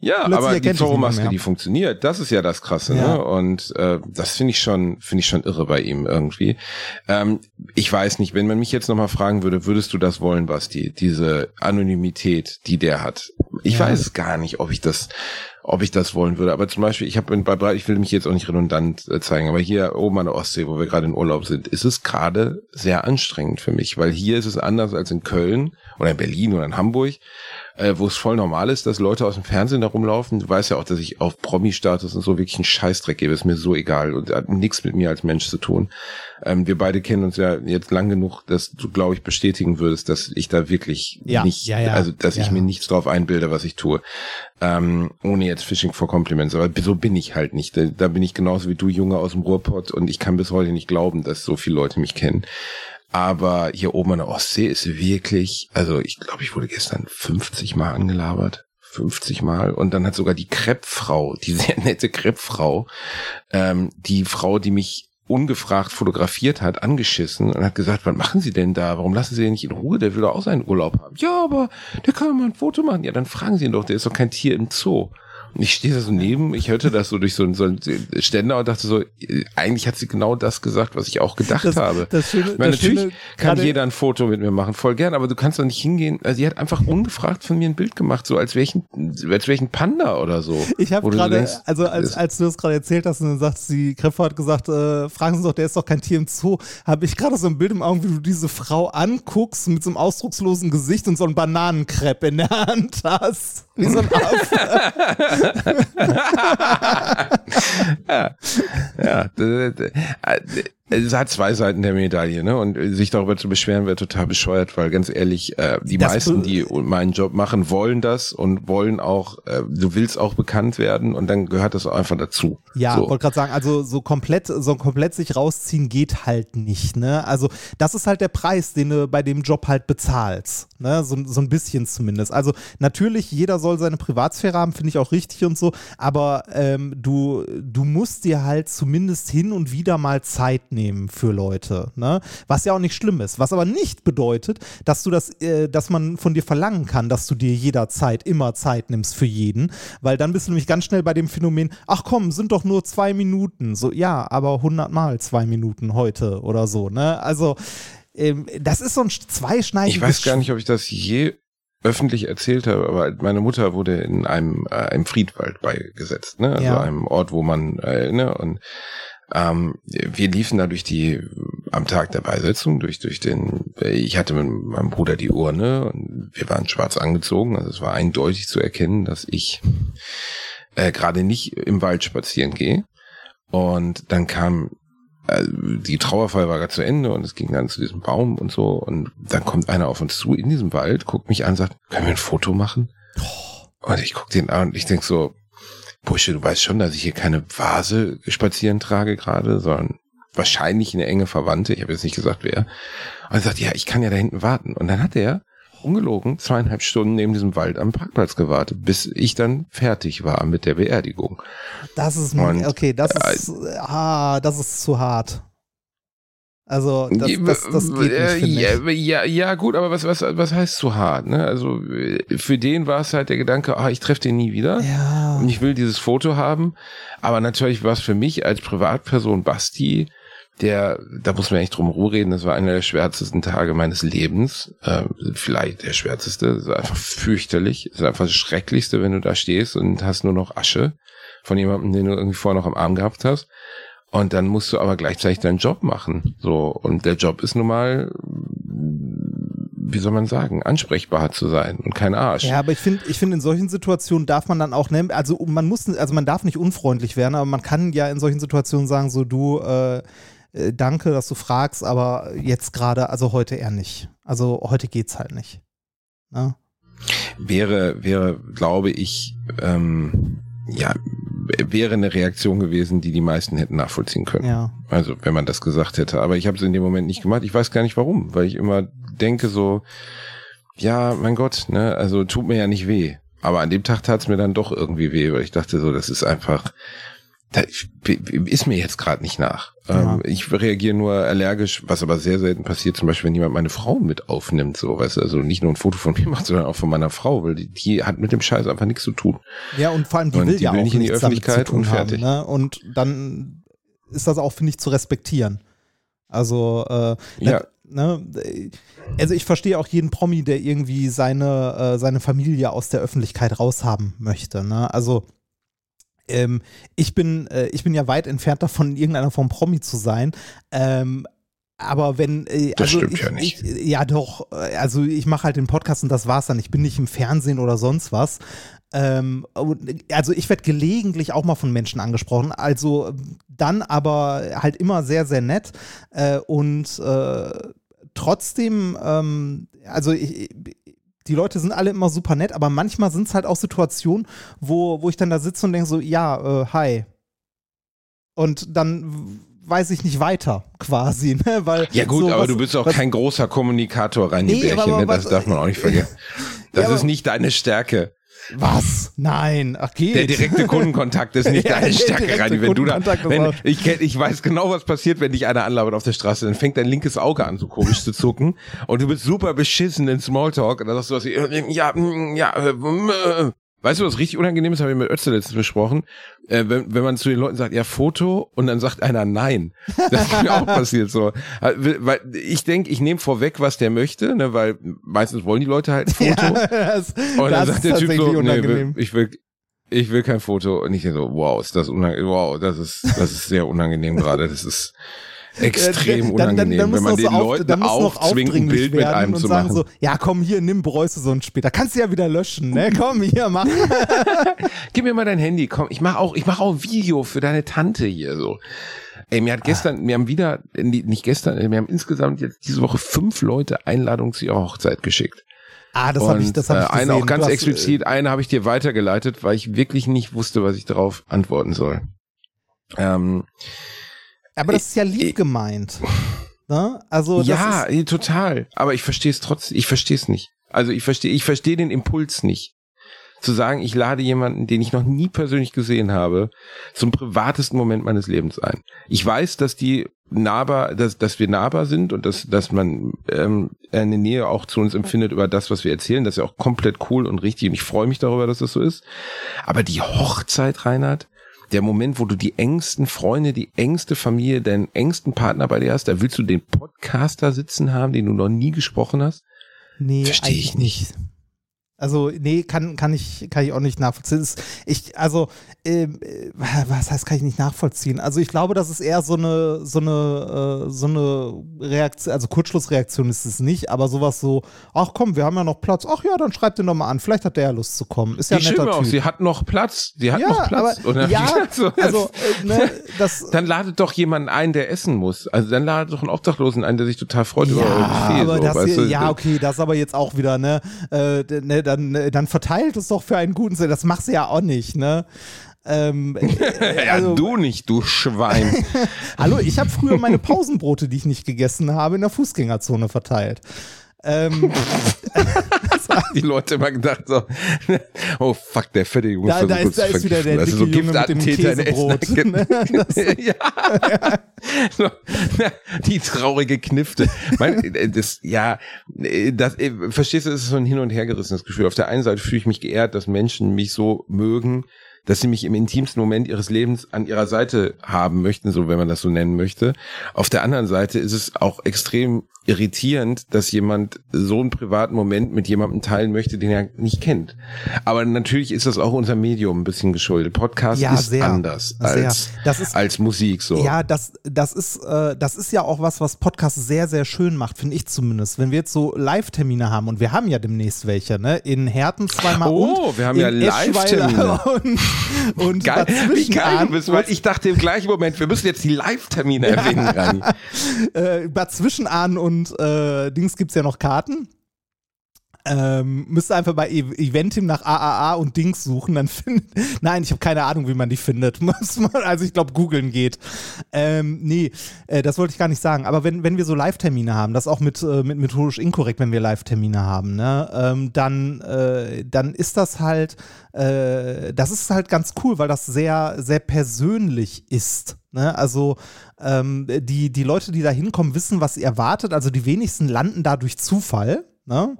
Ja, Plötzlich aber die Zorro-Maske, die funktioniert. Das ist ja das Krasse, Ja. ne? Und äh, das finde ich schon, finde ich schon irre bei ihm irgendwie. Ähm, ich weiß nicht, wenn man mich jetzt nochmal fragen würde, würdest du das wollen, Basti? Diese Anonymität, die der hat. Ich Ja. weiß gar nicht, ob ich das, ob ich das wollen würde. Aber zum Beispiel, ich habe bei ich will mich jetzt auch nicht redundant äh, zeigen, aber hier oben an der Ostsee, wo wir gerade in Urlaub sind, ist es gerade sehr anstrengend für mich, weil hier ist es anders als in Köln oder in Berlin oder in Hamburg äh, wo es voll normal ist, dass Leute aus dem Fernsehen da rumlaufen. Du weißt ja auch, dass ich auf Promi-Status und so wirklich einen Scheißdreck gebe. Ist mir so egal und hat nichts mit mir als Mensch zu tun. Ähm, wir beide kennen uns ja jetzt lang genug, dass du, glaube ich, bestätigen würdest, dass ich da wirklich Ja, nicht, ja, ja, also dass ich mir nichts drauf einbilde, was ich tue. Ähm, ohne jetzt Fishing for Compliments, aber so bin ich halt nicht. Da, da bin ich genauso wie du, Junge aus dem Ruhrpott und ich kann bis heute nicht glauben, dass so viele Leute mich kennen. Aber hier oben an der Ostsee ist wirklich, also ich glaube, ich wurde gestern 50 Mal angelabert. 50 Mal. Und dann hat sogar die Kreppfrau, die sehr nette Kreppfrau, ähm, die Frau, die mich ungefragt fotografiert hat, angeschissen und hat gesagt, was machen Sie denn da? Warum lassen Sie den nicht in Ruhe? Der will doch auch seinen Urlaub haben. Ja, aber der kann mal ein Foto machen. Ja, dann fragen Sie ihn doch, der ist doch kein Tier im Zoo. Ich stehe da so neben, ich hörte das so durch so einen, so einen Ständer und dachte so, eigentlich hat sie genau das gesagt, was ich auch gedacht das, habe. das Schöne, meine, das natürlich Schöne kann jeder ein Foto mit mir machen, voll gern, aber du kannst doch nicht hingehen. Also sie hat einfach ungefragt von mir ein Bild gemacht, so als welchen, als welchen Panda oder so. Ich habe gerade, also als, als du das gerade erzählt hast und dann sagt sie, Kreffer hat gesagt, äh, fragen Sie doch, der ist doch kein Tier im Zoo, habe ich gerade so ein Bild im Auge, wie du diese Frau anguckst mit so einem ausdruckslosen Gesicht und so ein Bananenkrepp in der Hand hast. Wie so ein Affe. ja, äh, es hat zwei Seiten der Medaille, ne? Und sich darüber zu beschweren wäre total bescheuert, weil ganz ehrlich, äh, die Das meisten, die meinen Job machen, wollen das und wollen auch, äh, du willst auch bekannt werden und dann gehört das auch einfach dazu. Ja, so. wollte gerade sagen, also so komplett, so komplett sich rausziehen geht halt nicht, ne? Also das ist halt der Preis, den du bei dem Job halt bezahlst, ne? So, so ein bisschen zumindest. Also natürlich, jeder soll seine Privatsphäre haben, finde ich auch richtig und so, aber ähm, du, du musst dir halt zumindest hin und wieder mal Zeit nehmen für Leute, ne? Was ja auch nicht schlimm ist, was aber nicht bedeutet, dass du das, äh, dass man von dir verlangen kann, dass du dir jederzeit immer Zeit nimmst für jeden, weil dann bist du nämlich ganz schnell bei dem Phänomen, ach komm, sind doch nur zwei Minuten. So, ja, aber hundertmal zwei Minuten heute oder so, ne? Also, ähm, das ist so ein zweischneidiges Ich weiß gar nicht, ob ich das je öffentlich erzählt habe, aber meine Mutter wurde in einem, äh, einem Friedwald beigesetzt, ne? Also Ja. einem Ort, wo man, äh, ne, und ähm, wir liefen da durch die, am Tag der Beisetzung, durch, durch den, ich hatte mit meinem Bruder die Urne und wir waren schwarz angezogen, also es war eindeutig zu erkennen, dass ich äh, gerade nicht im Wald spazieren gehe. Und dann kam äh, die Trauerfeier war gerade zu Ende und es ging dann zu diesem Baum und so. Und dann kommt einer auf uns zu in diesem Wald, guckt mich an und sagt, können wir ein Foto machen? Und ich guck den an und ich denk so, Bursche, du weißt schon, dass ich hier keine Vase spazieren trage gerade, sondern wahrscheinlich eine enge Verwandte. Ich habe jetzt nicht gesagt, wer. Und er sagt, ja, ich kann ja da hinten warten. Und dann hat er ungelogen zweieinhalb Stunden neben diesem Wald am Parkplatz gewartet, bis ich dann fertig war mit der Beerdigung. Das ist, Und, okay, das ist, ah, das ist zu hart. Also, das, das, das geht nicht, Äh, ja, ja, ja, gut, aber was, was, was heißt zu hart? Ne? Also äh, für den war es halt der Gedanke, ah, ich treffe den nie wieder. Ja. Und ich will dieses Foto haben. Aber natürlich war es für mich als Privatperson Basti der, da muss man echt drum reden, das war einer der schwärzesten Tage meines Lebens, äh, vielleicht der schwärzeste, das war einfach fürchterlich, das ist einfach das Schrecklichste, wenn du da stehst und hast nur noch Asche von jemandem, den du irgendwie vorher noch am Arm gehabt hast. Und dann musst du aber gleichzeitig deinen Job machen. So, und der Job ist nun mal, wie soll man sagen, ansprechbar zu sein und kein Arsch. Ja, aber ich finde, ich finde, in solchen Situationen darf man dann auch, ne, also man muss, also man darf nicht unfreundlich werden, aber man kann ja in solchen Situationen sagen, so du, äh, äh danke, dass du fragst, aber jetzt gerade, also heute eher nicht. Also heute geht's halt nicht. Ne? Wäre, wäre, glaube ich, ähm, ja, wäre eine Reaktion gewesen, die die meisten hätten nachvollziehen können. Ja. Also wenn man das gesagt hätte. Aber ich habe es in dem Moment nicht gemacht. Ich weiß gar nicht warum, weil ich immer denke so, ja, mein Gott, ne, also tut mir ja nicht weh. Aber an dem Tag tat es mir dann doch irgendwie weh, weil ich dachte so, das ist einfach, da ist mir jetzt gerade nicht nach. Ja. Ähm, ich reagiere nur allergisch, was aber sehr selten passiert, zum Beispiel, wenn jemand meine Frau mit aufnimmt, so, weißt du, also nicht nur ein Foto von mir macht, sondern auch von meiner Frau, weil die, die hat mit dem Scheiß einfach nichts zu tun. Ja, und vor allem, die und will die ja will auch nicht in die Öffentlichkeit und fertig. Haben, ne? Und dann ist das auch, finde ich, zu respektieren. Also, äh, ja. Ne, also ich verstehe auch jeden Promi, der irgendwie seine, äh, seine Familie aus der Öffentlichkeit raushaben möchte. Ne? Also ähm, ich, bin, äh, ich bin ja weit entfernt davon, in irgendeiner Form Promi zu sein. Ähm, aber wenn, äh, das also stimmt ich, ja nicht. Ich, ja doch, äh, also ich mache halt den Podcast und das war's dann. Ich bin nicht im Fernsehen oder sonst was. Ähm, also ich werde gelegentlich auch mal von Menschen angesprochen, also dann aber halt immer sehr, sehr nett äh, und äh, trotzdem, ähm, also ich, die Leute sind alle immer super nett, aber manchmal sind es halt auch Situationen, wo, wo ich dann da sitze und denke so, ja, äh, hi. Und dann weiß ich nicht weiter, quasi, ne? Weil ja gut, so, aber was, du bist auch was, kein großer Kommunikator, Reini nee, Bärchen, ne? das was, darf man auch nicht vergessen. Das ja, ist nicht deine Stärke. Was? Nein, ach geht. Der direkte Kundenkontakt ist nicht ja, deine Stärke, Reini. Wenn du da, wenn, ich, ich weiß genau, was passiert, wenn dich einer anlabert auf der Straße. Dann fängt dein linkes Auge an, so komisch zu zucken. Und du bist super beschissen in Smalltalk. Und dann sagst du was wie, ja, ja, äh, äh, Weißt du, was richtig unangenehm ist, habe ich mit Ötze letztens besprochen, äh, wenn, wenn man zu den Leuten sagt, ja, Foto, und dann sagt einer nein. Das ist mir auch passiert so. Weil ich denke, ich nehme vorweg, was der möchte, ne, weil meistens wollen die Leute halt ein Foto. Ja, das, und dann sagt der Typ so, nee, ich will, ich will kein Foto. Und ich so, wow, ist das unangenehm, wow, das ist, das ist sehr unangenehm gerade. Das ist, extrem unangenehm, dann, dann, dann wenn man den so Leuten aufzwingt, ein Bild mit einem zu machen. So, ja, komm hier, nimm Bräuße so ein später. Kannst du ja wieder löschen, ne? Komm hier, mach. Gib mir mal dein Handy, komm. Ich mach auch, ich mach auch ein Video für deine Tante hier so. Ey, mir hat gestern, ah. wir haben wieder, nicht gestern, wir haben insgesamt jetzt diese Woche fünf Leute Einladung zu ihrer Hochzeit geschickt. Ah, das habe ich, das habe ich gesehen. Eine auch ganz hast, explizit, äh, eine habe ich dir weitergeleitet, weil ich wirklich nicht wusste, was ich darauf antworten soll. Ähm, aber das ist ja lieb gemeint. Ne? Also ja, ist total. Aber ich verstehe es trotzdem. Ich verstehe es nicht. Also ich verstehe, ich verstehe den Impuls nicht. Zu sagen, ich lade jemanden, den ich noch nie persönlich gesehen habe, zum privatesten Moment meines Lebens ein. Ich weiß, dass die nahbar, dass, dass wir nahbar sind und dass, dass man ähm, eine Nähe auch zu uns empfindet über das, was wir erzählen. Das ist ja auch komplett cool und richtig und ich freue mich darüber, dass das so ist. Aber die Hochzeit, Reinhard, der Moment, wo du die engsten Freunde, die engste Familie, deinen engsten Partner bei dir hast, da willst du den Podcaster sitzen haben, den du noch nie gesprochen hast? Nee, Verstehe ich nicht. Also, nee, kann, kann, ich, kann ich auch nicht nachvollziehen. Ich, also, ähm, äh, was heißt, kann ich nicht nachvollziehen? Also, ich glaube, das ist eher so eine, so eine, äh, so eine Reaktion, also Kurzschlussreaktion ist es nicht, aber sowas so, ach komm, wir haben ja noch Platz, ach ja, dann schreib den doch mal an, vielleicht hat der ja Lust zu kommen. Ist ja Die ein netter Typ. Auch, sie hat noch Platz, sie hat ja, noch Platz. Aber, Oder? Ja, so, also, äh, ne, das. Dann ladet doch jemanden ein, der essen muss. Also, dann ladet doch einen Obdachlosen ein, der sich total freut ja, über euer Buffet. Aber so, das weißt du? Ja, okay, das aber jetzt auch wieder, ne, äh, ne dann, äh, dann verteilt es doch für einen guten Sinn. Das machst du ja auch nicht, ne? Ähm, äh, also, ja, du nicht, du Schwein. Hallo, ich habe früher meine Pausenbrote, die ich nicht gegessen habe, in der Fußgängerzone verteilt. Ähm, die Leute immer gedacht so, oh fuck, der fette Junge da, da, ist, da ist wieder der also dicke so Junge mit dem Käsebrot. Ja. so, die traurige Knifte. Mein, das, ja, das, verstehst du, das ist so ein hin und her gerissenes Gefühl. Auf der einen Seite fühle ich mich geehrt, dass Menschen mich so mögen, dass sie mich im intimsten Moment ihres Lebens an ihrer Seite haben möchten, so wenn man das so nennen möchte. Auf der anderen Seite ist es auch extrem irritierend, dass jemand so einen privaten Moment mit jemandem teilen möchte, den er nicht kennt. Aber natürlich ist das auch unser Medium ein bisschen geschuldet. Podcast Ja, ist sehr. anders als, Das ist- als Musik so. Ja, das, das, ist, äh, das ist ja auch was, was Podcast sehr, sehr schön macht, finde ich zumindest. Wenn wir jetzt so Live-Termine haben, und wir haben ja demnächst welche, ne? In Herten zweimal Oh, und wir haben ja Live-Termine. Und, Geil, wie geil bist, weil ich dachte im gleichen Moment, wir müssen jetzt die Live-Termine erwähnen, Rani. äh, Bad Zwischenahn und äh, Dings gibt es ja noch Karten. Ähm, müsst ihr einfach bei E- Eventim nach AAA und Dings suchen, dann findet. Nein, ich habe keine Ahnung, wie man die findet. Also ich glaube, googeln geht. Ähm, nee, äh, das wollte ich gar nicht sagen. Aber wenn, wenn wir so Live-Termine haben, das auch mit, äh, mit methodisch inkorrekt, wenn wir Live-Termine haben, ne, ähm, dann, äh, dann ist das halt, äh, das ist halt ganz cool, weil das sehr, sehr persönlich ist. Ne? Also ähm, die, die Leute, die da hinkommen, wissen, was sie erwartet. Also die wenigsten landen da durch Zufall. Ne?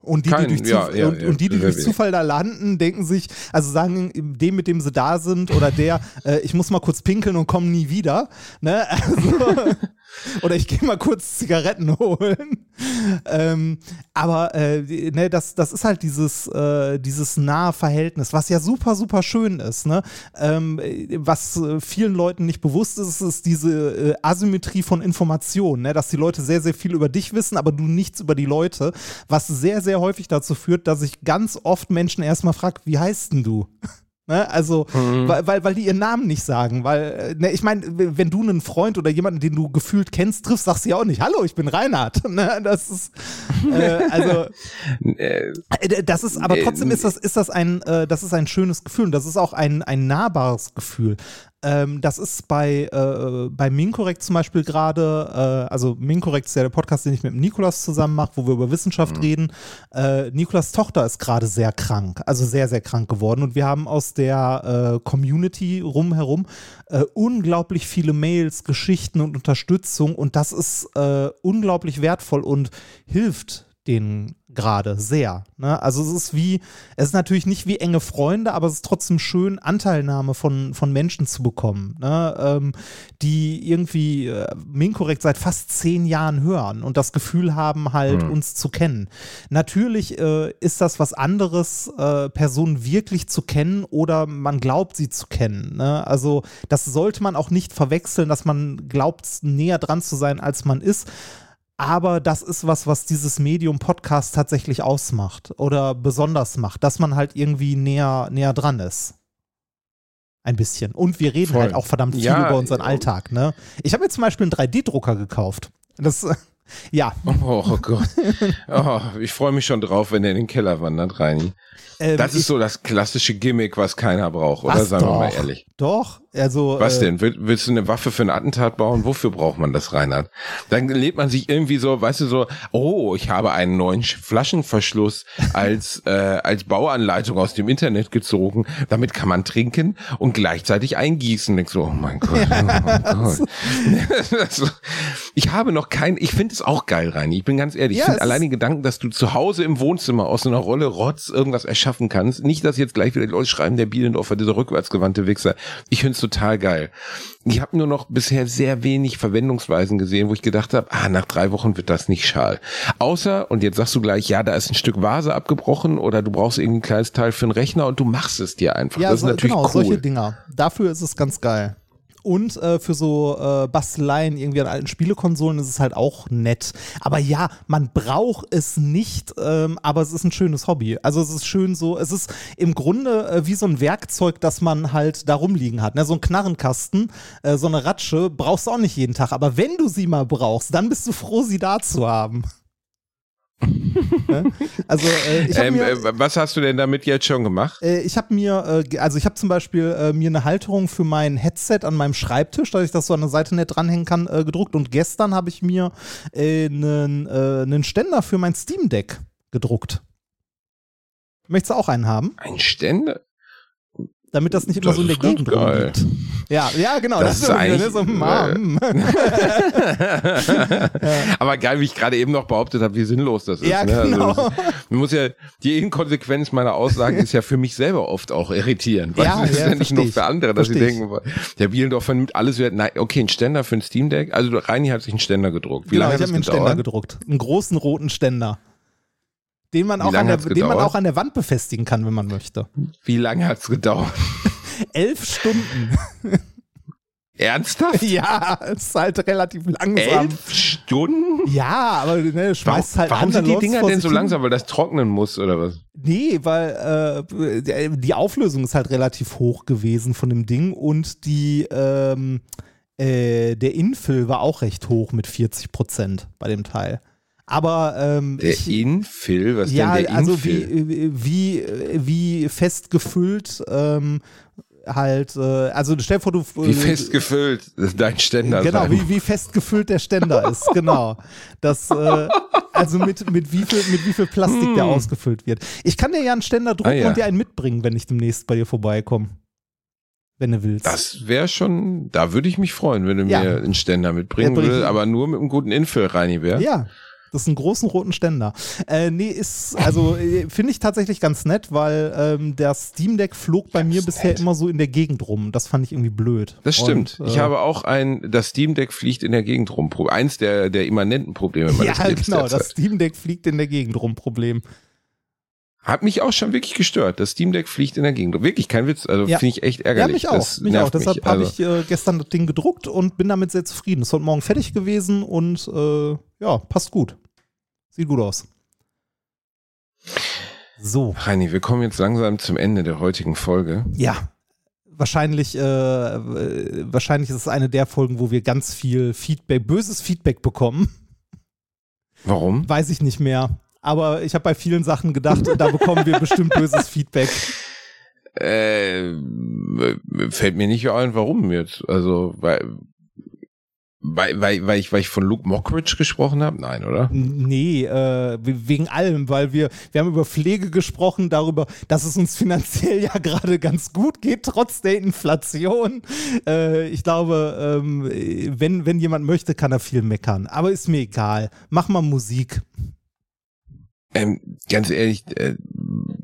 Und die, Kein- die durch, ja, Zuf ja, und, ja, und die, die durch. Zufall da landen, denken sich, also sagen dem, mit dem sie da sind oder der, äh, ich muss mal kurz pinkeln und komme nie wieder. Ne? Also, oder ich gehe mal kurz Zigaretten holen. Ähm, aber äh, ne, das, das ist halt dieses, äh, dieses nahe Verhältnis, was ja super, super schön ist. Ne? Ähm, äh, was äh, vielen Leuten nicht bewusst ist, ist diese äh, Asymmetrie von Informationen, ne? dass die Leute sehr, sehr viel über dich wissen, aber du nichts über die Leute, was sehr, sehr häufig dazu führt, dass ich ganz oft Menschen erstmal frage, wie heißt denn du? Ne? Also, weil, weil, weil die ihren Namen nicht sagen. Weil, äh, ne, ich meine, wenn du einen Freund oder jemanden, den du gefühlt kennst, triffst, sagst du ja auch nicht, hallo, ich bin Reinhard. Ne? Das ist, äh, also, Äh, äh, Das ist, aber trotzdem ist das, ist das ein, äh, das ist ein schönes Gefühl und das ist auch ein, ein nahbares Gefühl. Ähm, das ist bei, äh, bei Minkorrekt zum Beispiel gerade, äh, also Minkorrekt ist ja der Podcast, den ich mit Nikolas zusammen mache, wo wir über Wissenschaft reden. Äh, Nikolas Tochter ist gerade sehr krank, also sehr, sehr krank geworden. Und wir haben aus der äh, Community rumherum äh, unglaublich viele Mails, Geschichten und Unterstützung. Und das ist äh, unglaublich wertvoll und hilft denen gerade sehr. Ne? Also es ist wie, es ist natürlich nicht wie enge Freunde, aber es ist trotzdem schön, Anteilnahme von, von Menschen zu bekommen, ne? ähm, die irgendwie äh, Minkorrekt seit fast zehn Jahren hören und das Gefühl haben, halt uns zu kennen. Natürlich äh, ist das was anderes, äh, Personen wirklich zu kennen oder man glaubt sie zu kennen. Ne? Also das sollte man auch nicht verwechseln, dass man glaubt, näher dran zu sein, als man ist. Aber das ist was, was dieses Medium Podcast tatsächlich ausmacht oder besonders macht, dass man halt irgendwie näher, näher dran ist. Ein bisschen. Und wir reden Voll. halt auch verdammt viel Ja, über unseren ja. Alltag. Ne? Ich habe jetzt zum Beispiel einen 3D-Drucker gekauft. Das, äh, ja. oh, oh Gott. Oh, ich freue mich schon drauf, wenn der in den Keller wandert, Reini. Ähm, Das ist so das klassische Gimmick, was keiner braucht, oder? Sagen wir mal doch? ehrlich. Doch, also. Was äh, denn? Will, willst du eine Waffe für ein Attentat bauen? Wofür braucht man das, Reinhard? Dann lebt man sich irgendwie so, weißt du, so, oh, ich habe einen neuen Sch- Flaschenverschluss als, äh, als Bauanleitung aus dem Internet gezogen. Damit kann man trinken und gleichzeitig eingießen. Denkst so, oh mein Gott, oh mein Gott. Ich habe noch kein, ich finde es auch geil, Reini. Ich bin ganz ehrlich. Ja, ich finde allein den Gedanken, dass du zu Hause im Wohnzimmer aus so einer Rolle Rotz irgendwas erschaffen kannst. Nicht, dass jetzt gleich wieder die Leute schreiben, der Bielendorfer, dieser rückwärtsgewandte Wichser. Ich finde es total geil. Ich habe nur noch bisher sehr wenig Verwendungsweisen gesehen, wo ich gedacht habe, ah, nach drei Wochen wird das nicht schal. Außer, und jetzt sagst du gleich, ja, da ist ein Stück Vase abgebrochen oder du brauchst irgendwie ein kleines Teil für einen Rechner und du machst es dir einfach. Ja, das ist so, natürlich genau, cool. solche Dinger. Dafür ist es ganz geil. Und äh, für so äh, Basteleien irgendwie an alten Spielekonsolen ist es halt auch nett. Aber ja, man braucht es nicht, ähm, aber es ist ein schönes Hobby. Also es ist schön so, es ist im Grunde äh, wie so ein Werkzeug, das man halt da rumliegen hat. Ne? So ein Knarrenkasten, äh, so eine Ratsche brauchst du auch nicht jeden Tag. Aber wenn du sie mal brauchst, dann bist du froh, sie da zu haben. Also äh, ich Ähm, mir äh, was hast du denn damit jetzt schon gemacht? äh, ich habe mir, äh, also ich habe zum Beispiel äh, mir eine Halterung für mein Headset an meinem Schreibtisch, dass ich das so an der Seite nicht dranhängen kann, äh, gedruckt. Und gestern habe ich mir einen äh, einen Ständer für mein Steam Deck gedruckt. Möchtest du auch einen haben? Ein Ständer? Damit das nicht immer Das so in der Gegend rumliegt. Ja, ja, genau. Das ist irgendwie, eigentlich- ne, so, mm, Aber geil, wie ich gerade eben noch behauptet habe, wie sinnlos das ist. Ja, ne? genau. Also, das- man muss ja, die Inkonsequenz meiner Aussagen ist ja für mich selber oft auch irritierend. Weil Ja, das ist ja, ja nicht nur für andere, dass sie denken, der Bielendorfer nimmt alles wert. Nein, okay, ein Ständer für ein Steam Deck. Also Reini hat sich einen Ständer gedruckt. Wie genau, lange ich hat habe mir einen das Ständer gedruckt. Einen großen roten Ständer. Den man, auch an der, den man auch an der Wand befestigen kann, wenn man möchte. Wie lange hat's gedauert? Elf Stunden. Ernsthaft? ja, ist halt relativ langsam. Elf Stunden? Ja, aber ne, Warum, schmeißt halt warum an, dann sind die Dinger denn so langsam? Weil das trocknen muss oder was? Nee, weil äh, die Auflösung ist halt relativ hoch gewesen von dem Ding und die ähm, äh, der Infill war auch recht hoch mit 40 Prozent bei dem Teil. Aber ähm, Der ich, Infill? Was ja, denn der also Infill? wie, wie, wie fest gefüllt ähm, halt, äh, also stell dir vor, du Wie fest gefüllt dein Ständer Genau, sein wie, wie fest gefüllt der Ständer ist, genau. Das, äh, also mit, mit, wie viel, mit wie viel Plastik der Hm. ausgefüllt wird. Ich kann dir ja einen Ständer drucken Ah, ja. und dir einen mitbringen, wenn ich demnächst bei dir vorbeikomme. Wenn du willst. Das wäre schon, da würde ich mich freuen, wenn du Ja. mir einen Ständer mitbringen würdest, aber nur mit einem guten Infill, Reini, wär. ja. Das ist ein großen roten Ständer. Äh, nee, ist, also äh, finde ich tatsächlich ganz nett, weil ähm, der Steam Deck flog bei mir Ganz bisher nett. immer so in der Gegend rum. Das fand ich irgendwie blöd. Das stimmt. Und, äh, ich habe auch ein, das Steam Deck fliegt in der Gegend rum. Eins der, der immanenten Probleme meines Ja, Lebens genau, derzeit. das Steam Deck fliegt in der Gegend rum, Problem. Hat mich auch schon wirklich gestört. Das Steam Deck fliegt in der Gegend. Wirklich, kein Witz. Also Ja. finde ich echt Ja, ärgerlich. mich auch. Das Mich auch. Deshalb habe Also, ich äh, gestern das Ding gedruckt und bin damit sehr zufrieden. Ist heute Morgen fertig gewesen und äh, ja, passt gut. Sieht gut aus. So, Reini, wir kommen jetzt langsam zum Ende der heutigen Folge. ja. Wahrscheinlich, äh, wahrscheinlich ist es eine der Folgen, wo wir ganz viel Feedback, böses Feedback bekommen. Warum? Weiß ich nicht mehr. Aber ich habe bei vielen Sachen gedacht, da bekommen wir bestimmt böses Feedback. Äh, fällt mir nicht ein, warum jetzt. Also, weil, weil, weil, weil, ich, weil ich von Luke Mockridge gesprochen habe? Nein, oder? Nee, äh, wegen allem, weil wir, wir haben über Pflege gesprochen, darüber, dass es uns finanziell ja gerade ganz gut geht, trotz der Inflation. Äh, ich glaube, ähm, wenn, wenn jemand möchte, kann er viel meckern. Aber ist mir egal. Mach mal Musik. Ähm, ganz ehrlich, äh,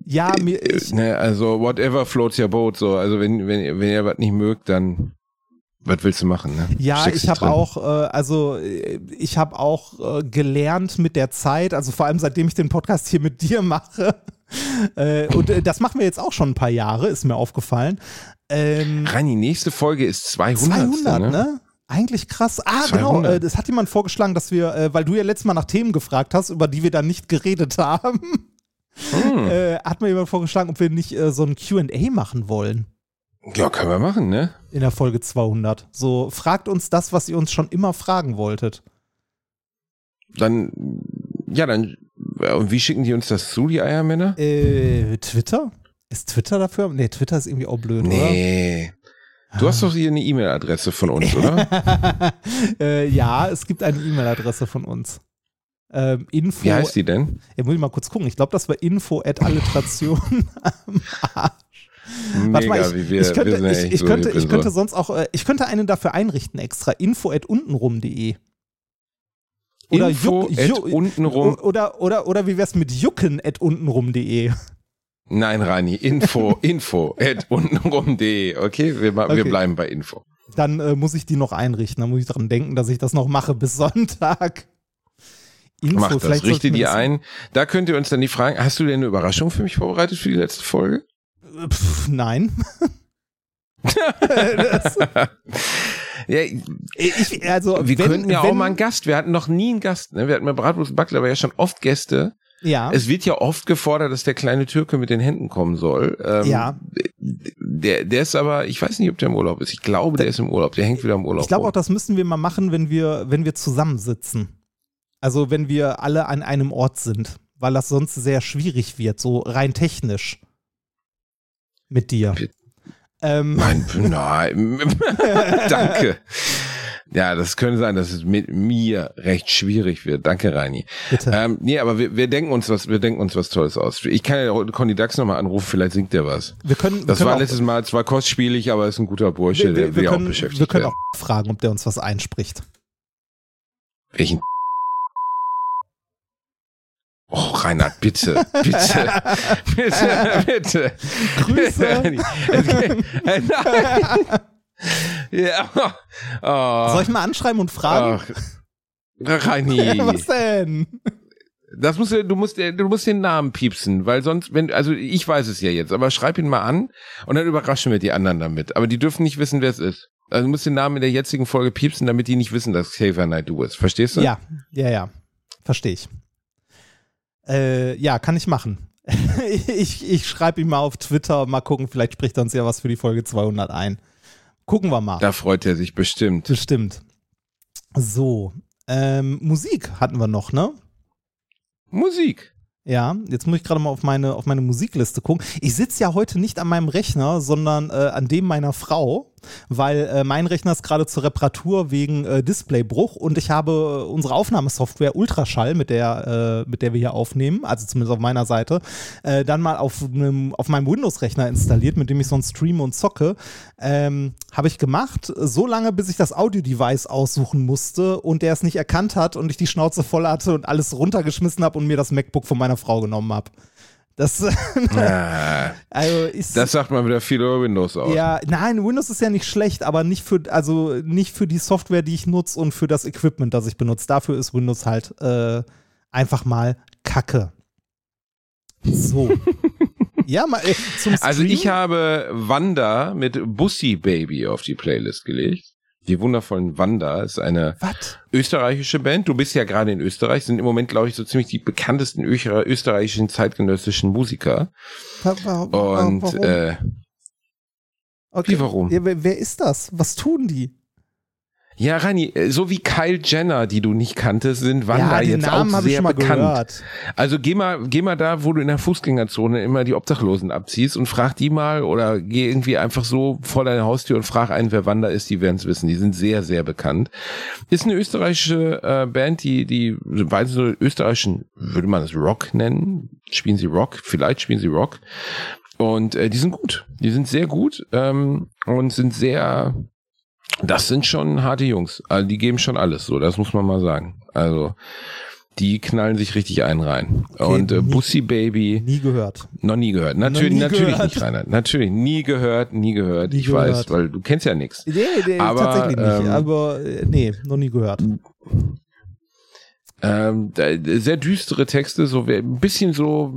Ja, mir, äh, ich, ne, also whatever floats your boat, so. Also wenn, wenn, wenn ihr was nicht mögt, dann was willst du machen, ne? Ja, Steckst ich habe auch, äh, also äh, ich habe auch äh, gelernt mit der Zeit, also vor allem seitdem ich den Podcast hier mit dir mache. Äh, und äh, das machen wir jetzt auch schon ein paar Jahre, ist mir aufgefallen. Ähm, Rani, nächste Folge ist 200. 200, ne? ne? Eigentlich krass. Ah, genau. 200. Äh, das hat jemand vorgeschlagen, dass wir, äh, weil du ja letztes Mal nach Themen gefragt hast, über die wir dann nicht geredet haben, Hm. äh, hat mir jemand vorgeschlagen, ob wir nicht so ein QA machen wollen Ja, können wir machen, ne? in der Folge 200. So, fragt uns das, was ihr uns schon immer fragen wolltet. Dann, ja, dann, und wie schicken die uns das zu, die Eiermänner? Äh, Twitter? Ist Twitter dafür? Nee, Twitter ist irgendwie auch blöd, Nee. Du hast doch hier eine E-Mail-Adresse von uns, oder? äh, ja, es gibt eine E-Mail-Adresse von uns. Ähm, info. Wie heißt die denn? Ja, muss ich mal kurz gucken. Ich glaube, das war info at alliteration am Arsch. Warte mal, ich, wie wir, ich könnte, wir sind ja ich, echt ich so könnte, ich Hippie könnte so. sonst auch, äh, ich könnte einen dafür einrichten extra. Info at untenrum.de. Oder Info juck- at untenrum. Oder, oder, oder wie wär's mit jucken at untenrum.de? Nein, Rani, Info, Info at untenrum.de. Okay, wir, Okay. bleiben bei Info. Dann äh, muss ich die noch einrichten. Dann muss ich daran denken, dass ich das noch mache bis Sonntag. Info, Mach das, vielleicht richte die ein. Da könnt ihr uns dann die Fragen. Hast du denn eine Überraschung für mich vorbereitet für die letzte Folge? Pff, nein. Ja, ich, also, wir wenn, könnten ja wenn, auch mal einen Gast. Wir hatten noch nie einen Gast. Ne? Wir hatten bei Bratwurst Backler aber ja schon oft Gäste. Ja, Es wird ja oft gefordert, dass der kleine Türke mit den Händen kommen soll. Ähm, Ja. Der, der ist aber, ich weiß nicht, ob der im Urlaub ist. Ich glaube, der ist im Urlaub. Der hängt wieder im Urlaub. ich glaube auch, das müssen wir mal machen, wenn wir, wenn wir zusammensitzen. Also wenn wir alle an einem Ort sind, weil das sonst sehr schwierig wird, so rein technisch. Mit dir. Ähm, Nein, nein. Danke. Ja, das könnte sein, dass es mit mir recht schwierig wird. Danke, Reini. Bitte. Ähm, nee, aber wir, wir denken uns was, wir denken uns was Tolles aus. Ich kann ja Conny Dax nochmal anrufen, vielleicht singt der was. Wir können, wir Das können war letztes Mal zwar kostspielig, aber ist ein guter Bursche, wir, der wir, will wir, ja auch können, beschäftigt wir können werden. auch fragen, ob der uns was einspricht. Welchen? Oh, Reinhard, bitte, bitte, bitte, bitte. Grüße. Nein. Ja. Oh. Soll ich mal anschreiben und fragen? Ach, Reini. was denn? Das musst du, du musst, du musst den Namen piepsen, weil sonst, wenn, also ich weiß es ja jetzt, aber schreib ihn mal an und dann überraschen wir die anderen damit. Aber die dürfen nicht wissen, wer es ist. Also du musst den Namen in der jetzigen Folge piepsen, damit die nicht wissen, dass Xavier Naidoo ist. Verstehst du? Ja, ja, ja. Verstehe ich. Äh, ja, kann ich machen. ich ich schreibe ihm mal auf Twitter, mal gucken, vielleicht spricht er uns ja was für die Folge 200 ein. Gucken wir mal. Da freut er sich bestimmt. Bestimmt. So, ähm, Musik hatten wir noch, ne? Musik. Ja, jetzt muss ich gerade mal auf meine, auf meine Musikliste gucken. Ich sitze ja heute nicht an meinem Rechner, sondern äh, an dem meiner Frau, weil äh, mein Rechner ist gerade zur Reparatur wegen äh, Displaybruch und ich habe äh, unsere Aufnahmesoftware Ultraschall, mit der, äh, mit der wir hier aufnehmen, also zumindest auf meiner Seite, äh, dann mal auf, einem, auf meinem Windows-Rechner installiert, mit dem ich sonst streame und zocke. Ähm, habe ich gemacht, so lange, bis ich das Audio-Device aussuchen musste und der es nicht erkannt hat und ich die Schnauze voll hatte und alles runtergeschmissen habe und mir das MacBook von meiner Frau genommen habe. Das, Ah, also ist, das sagt man wieder viel über Windows aus. ja, nein, Windows ist ja nicht schlecht, aber nicht für, also nicht für die Software, die ich nutze und für das Equipment, das ich benutze. Dafür ist Windows halt äh, einfach mal Kacke. So. ja, mal äh, zum Stream. Also ich habe Wanda mit Bussi Baby auf die Playlist gelegt. Die wundervollen Wanda ist eine Was? österreichische Band. Du bist ja gerade in Österreich, sind im Moment, glaube ich, so ziemlich die bekanntesten österreichischen zeitgenössischen Musiker. Wa- wa- wa- Und warum? äh, okay. wie, warum? Ja, wer, wer ist das? Was tun die? Ja, Rani, äh, so wie Kyle Jenner, die du nicht kanntest, sind Wanda ja, jetzt Namen auch sehr schon mal bekannt. gehört. Also geh mal, geh mal da, wo du in der Fußgängerzone immer die Obdachlosen abziehst und frag die mal oder geh irgendwie einfach so vor deine Haustür und frag einen, wer Wanda ist, die werden es wissen. Die sind sehr, sehr bekannt. Ist eine österreichische äh, Band, die, die, sie so österreichischen, würde man es Rock nennen? Spielen sie Rock? Vielleicht spielen sie Rock. Und äh, die sind gut. Die sind sehr gut ähm, und sind sehr, das sind schon harte Jungs. Also die geben schon alles so, das muss man mal sagen. Also die knallen sich richtig einen rein. und äh, nie- Bussi Baby, Nie gehört. noch nie gehört. Natürlich, nie natürlich gehört. nicht, Reinhard. Natürlich, nie gehört, nie gehört. Nie ich gehört. weiß, weil du kennst ja nichts. Nee, nee Aber, tatsächlich nicht. ähm, aber äh, nee, noch nie gehört. Ähm, sehr düstere Texte, so wie- ein bisschen so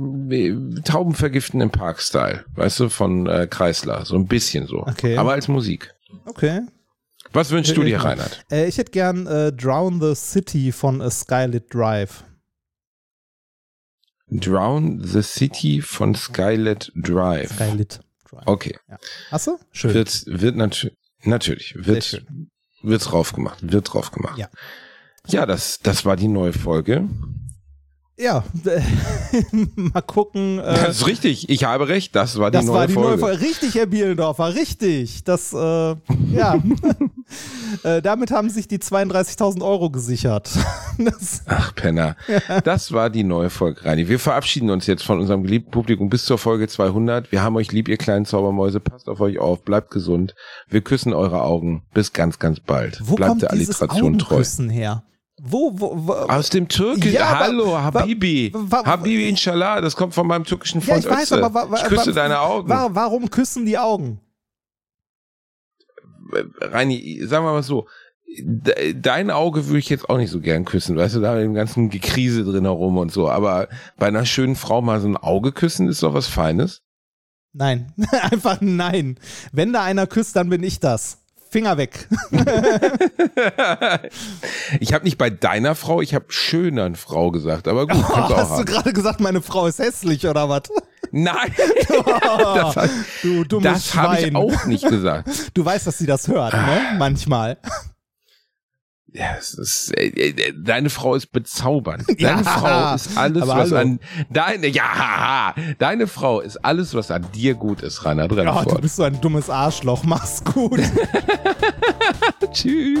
Tauben vergiften im Park-Style, weißt du, von äh, Kreisler. So ein bisschen so. Okay. Aber als Musik. Okay. Was wünschst du Äh, dir, äh, Reinhard? Äh, ich hätte gern äh, Drown the City von A Skylit Drive. Drown the City von Skylet Drive. Skylit Drive. Okay. Hast du? Schön. Wird, wird natu natürlich, wird, wird drauf gemacht, wird drauf gemacht. Ja. Ja, das, das war die neue Folge. Ja, mal gucken. Äh, Das ist richtig, ich habe recht, das war die, das neue, war die Folge. neue Folge. Richtig, Herr Bielendorfer, richtig. Das, äh, ja. äh, damit haben sich die 32.000 Euro gesichert. das, Ach, Penner. Das war die neue Folge, Reini. Wir verabschieden uns jetzt von unserem geliebten Publikum bis zur Folge 200. Wir haben euch lieb, ihr kleinen Zaubermäuse. Passt auf euch auf, bleibt gesund. Wir küssen eure Augen. Bis ganz, ganz bald. wo bleibt kommt der Alliteration treu. Her? Wo, wo, wo Aus dem Türkischen. Ja, Hallo, wa- Habibi. wa- Habibi, inshallah. Das kommt von meinem türkischen ja, Freund ich weiß, aber wa, wa, ich küsse wa, deine Augen. Wa, warum küssen die Augen? Reini, sagen wir mal so. de- Dein Auge würde ich jetzt auch nicht so gern küssen, weißt du, da mit dem ganzen Gekrise drin herum und so. Aber bei einer schönen Frau mal so ein Auge küssen ist doch was Feines. Nein, einfach nein. Wenn da einer küsst, dann bin ich das. Finger weg. ich habe nicht bei deiner Frau, ich habe schöneren Frau gesagt, aber gut, auch Hast du gerade gesagt, meine Frau ist hässlich oder was? Nein, das, hat- du dummes das habe Schwein. ich auch nicht gesagt. Du weißt, dass sie das hört, ne? Manchmal. Ja, es ist, äh, äh, deine Frau ist bezaubernd. Ja, Deine Frau ist alles, was hallo. an deine ja, deine Frau ist alles, was an dir gut ist, Rainer Oh, du bist so ein dummes Arschloch. Mach's gut. Tschüss.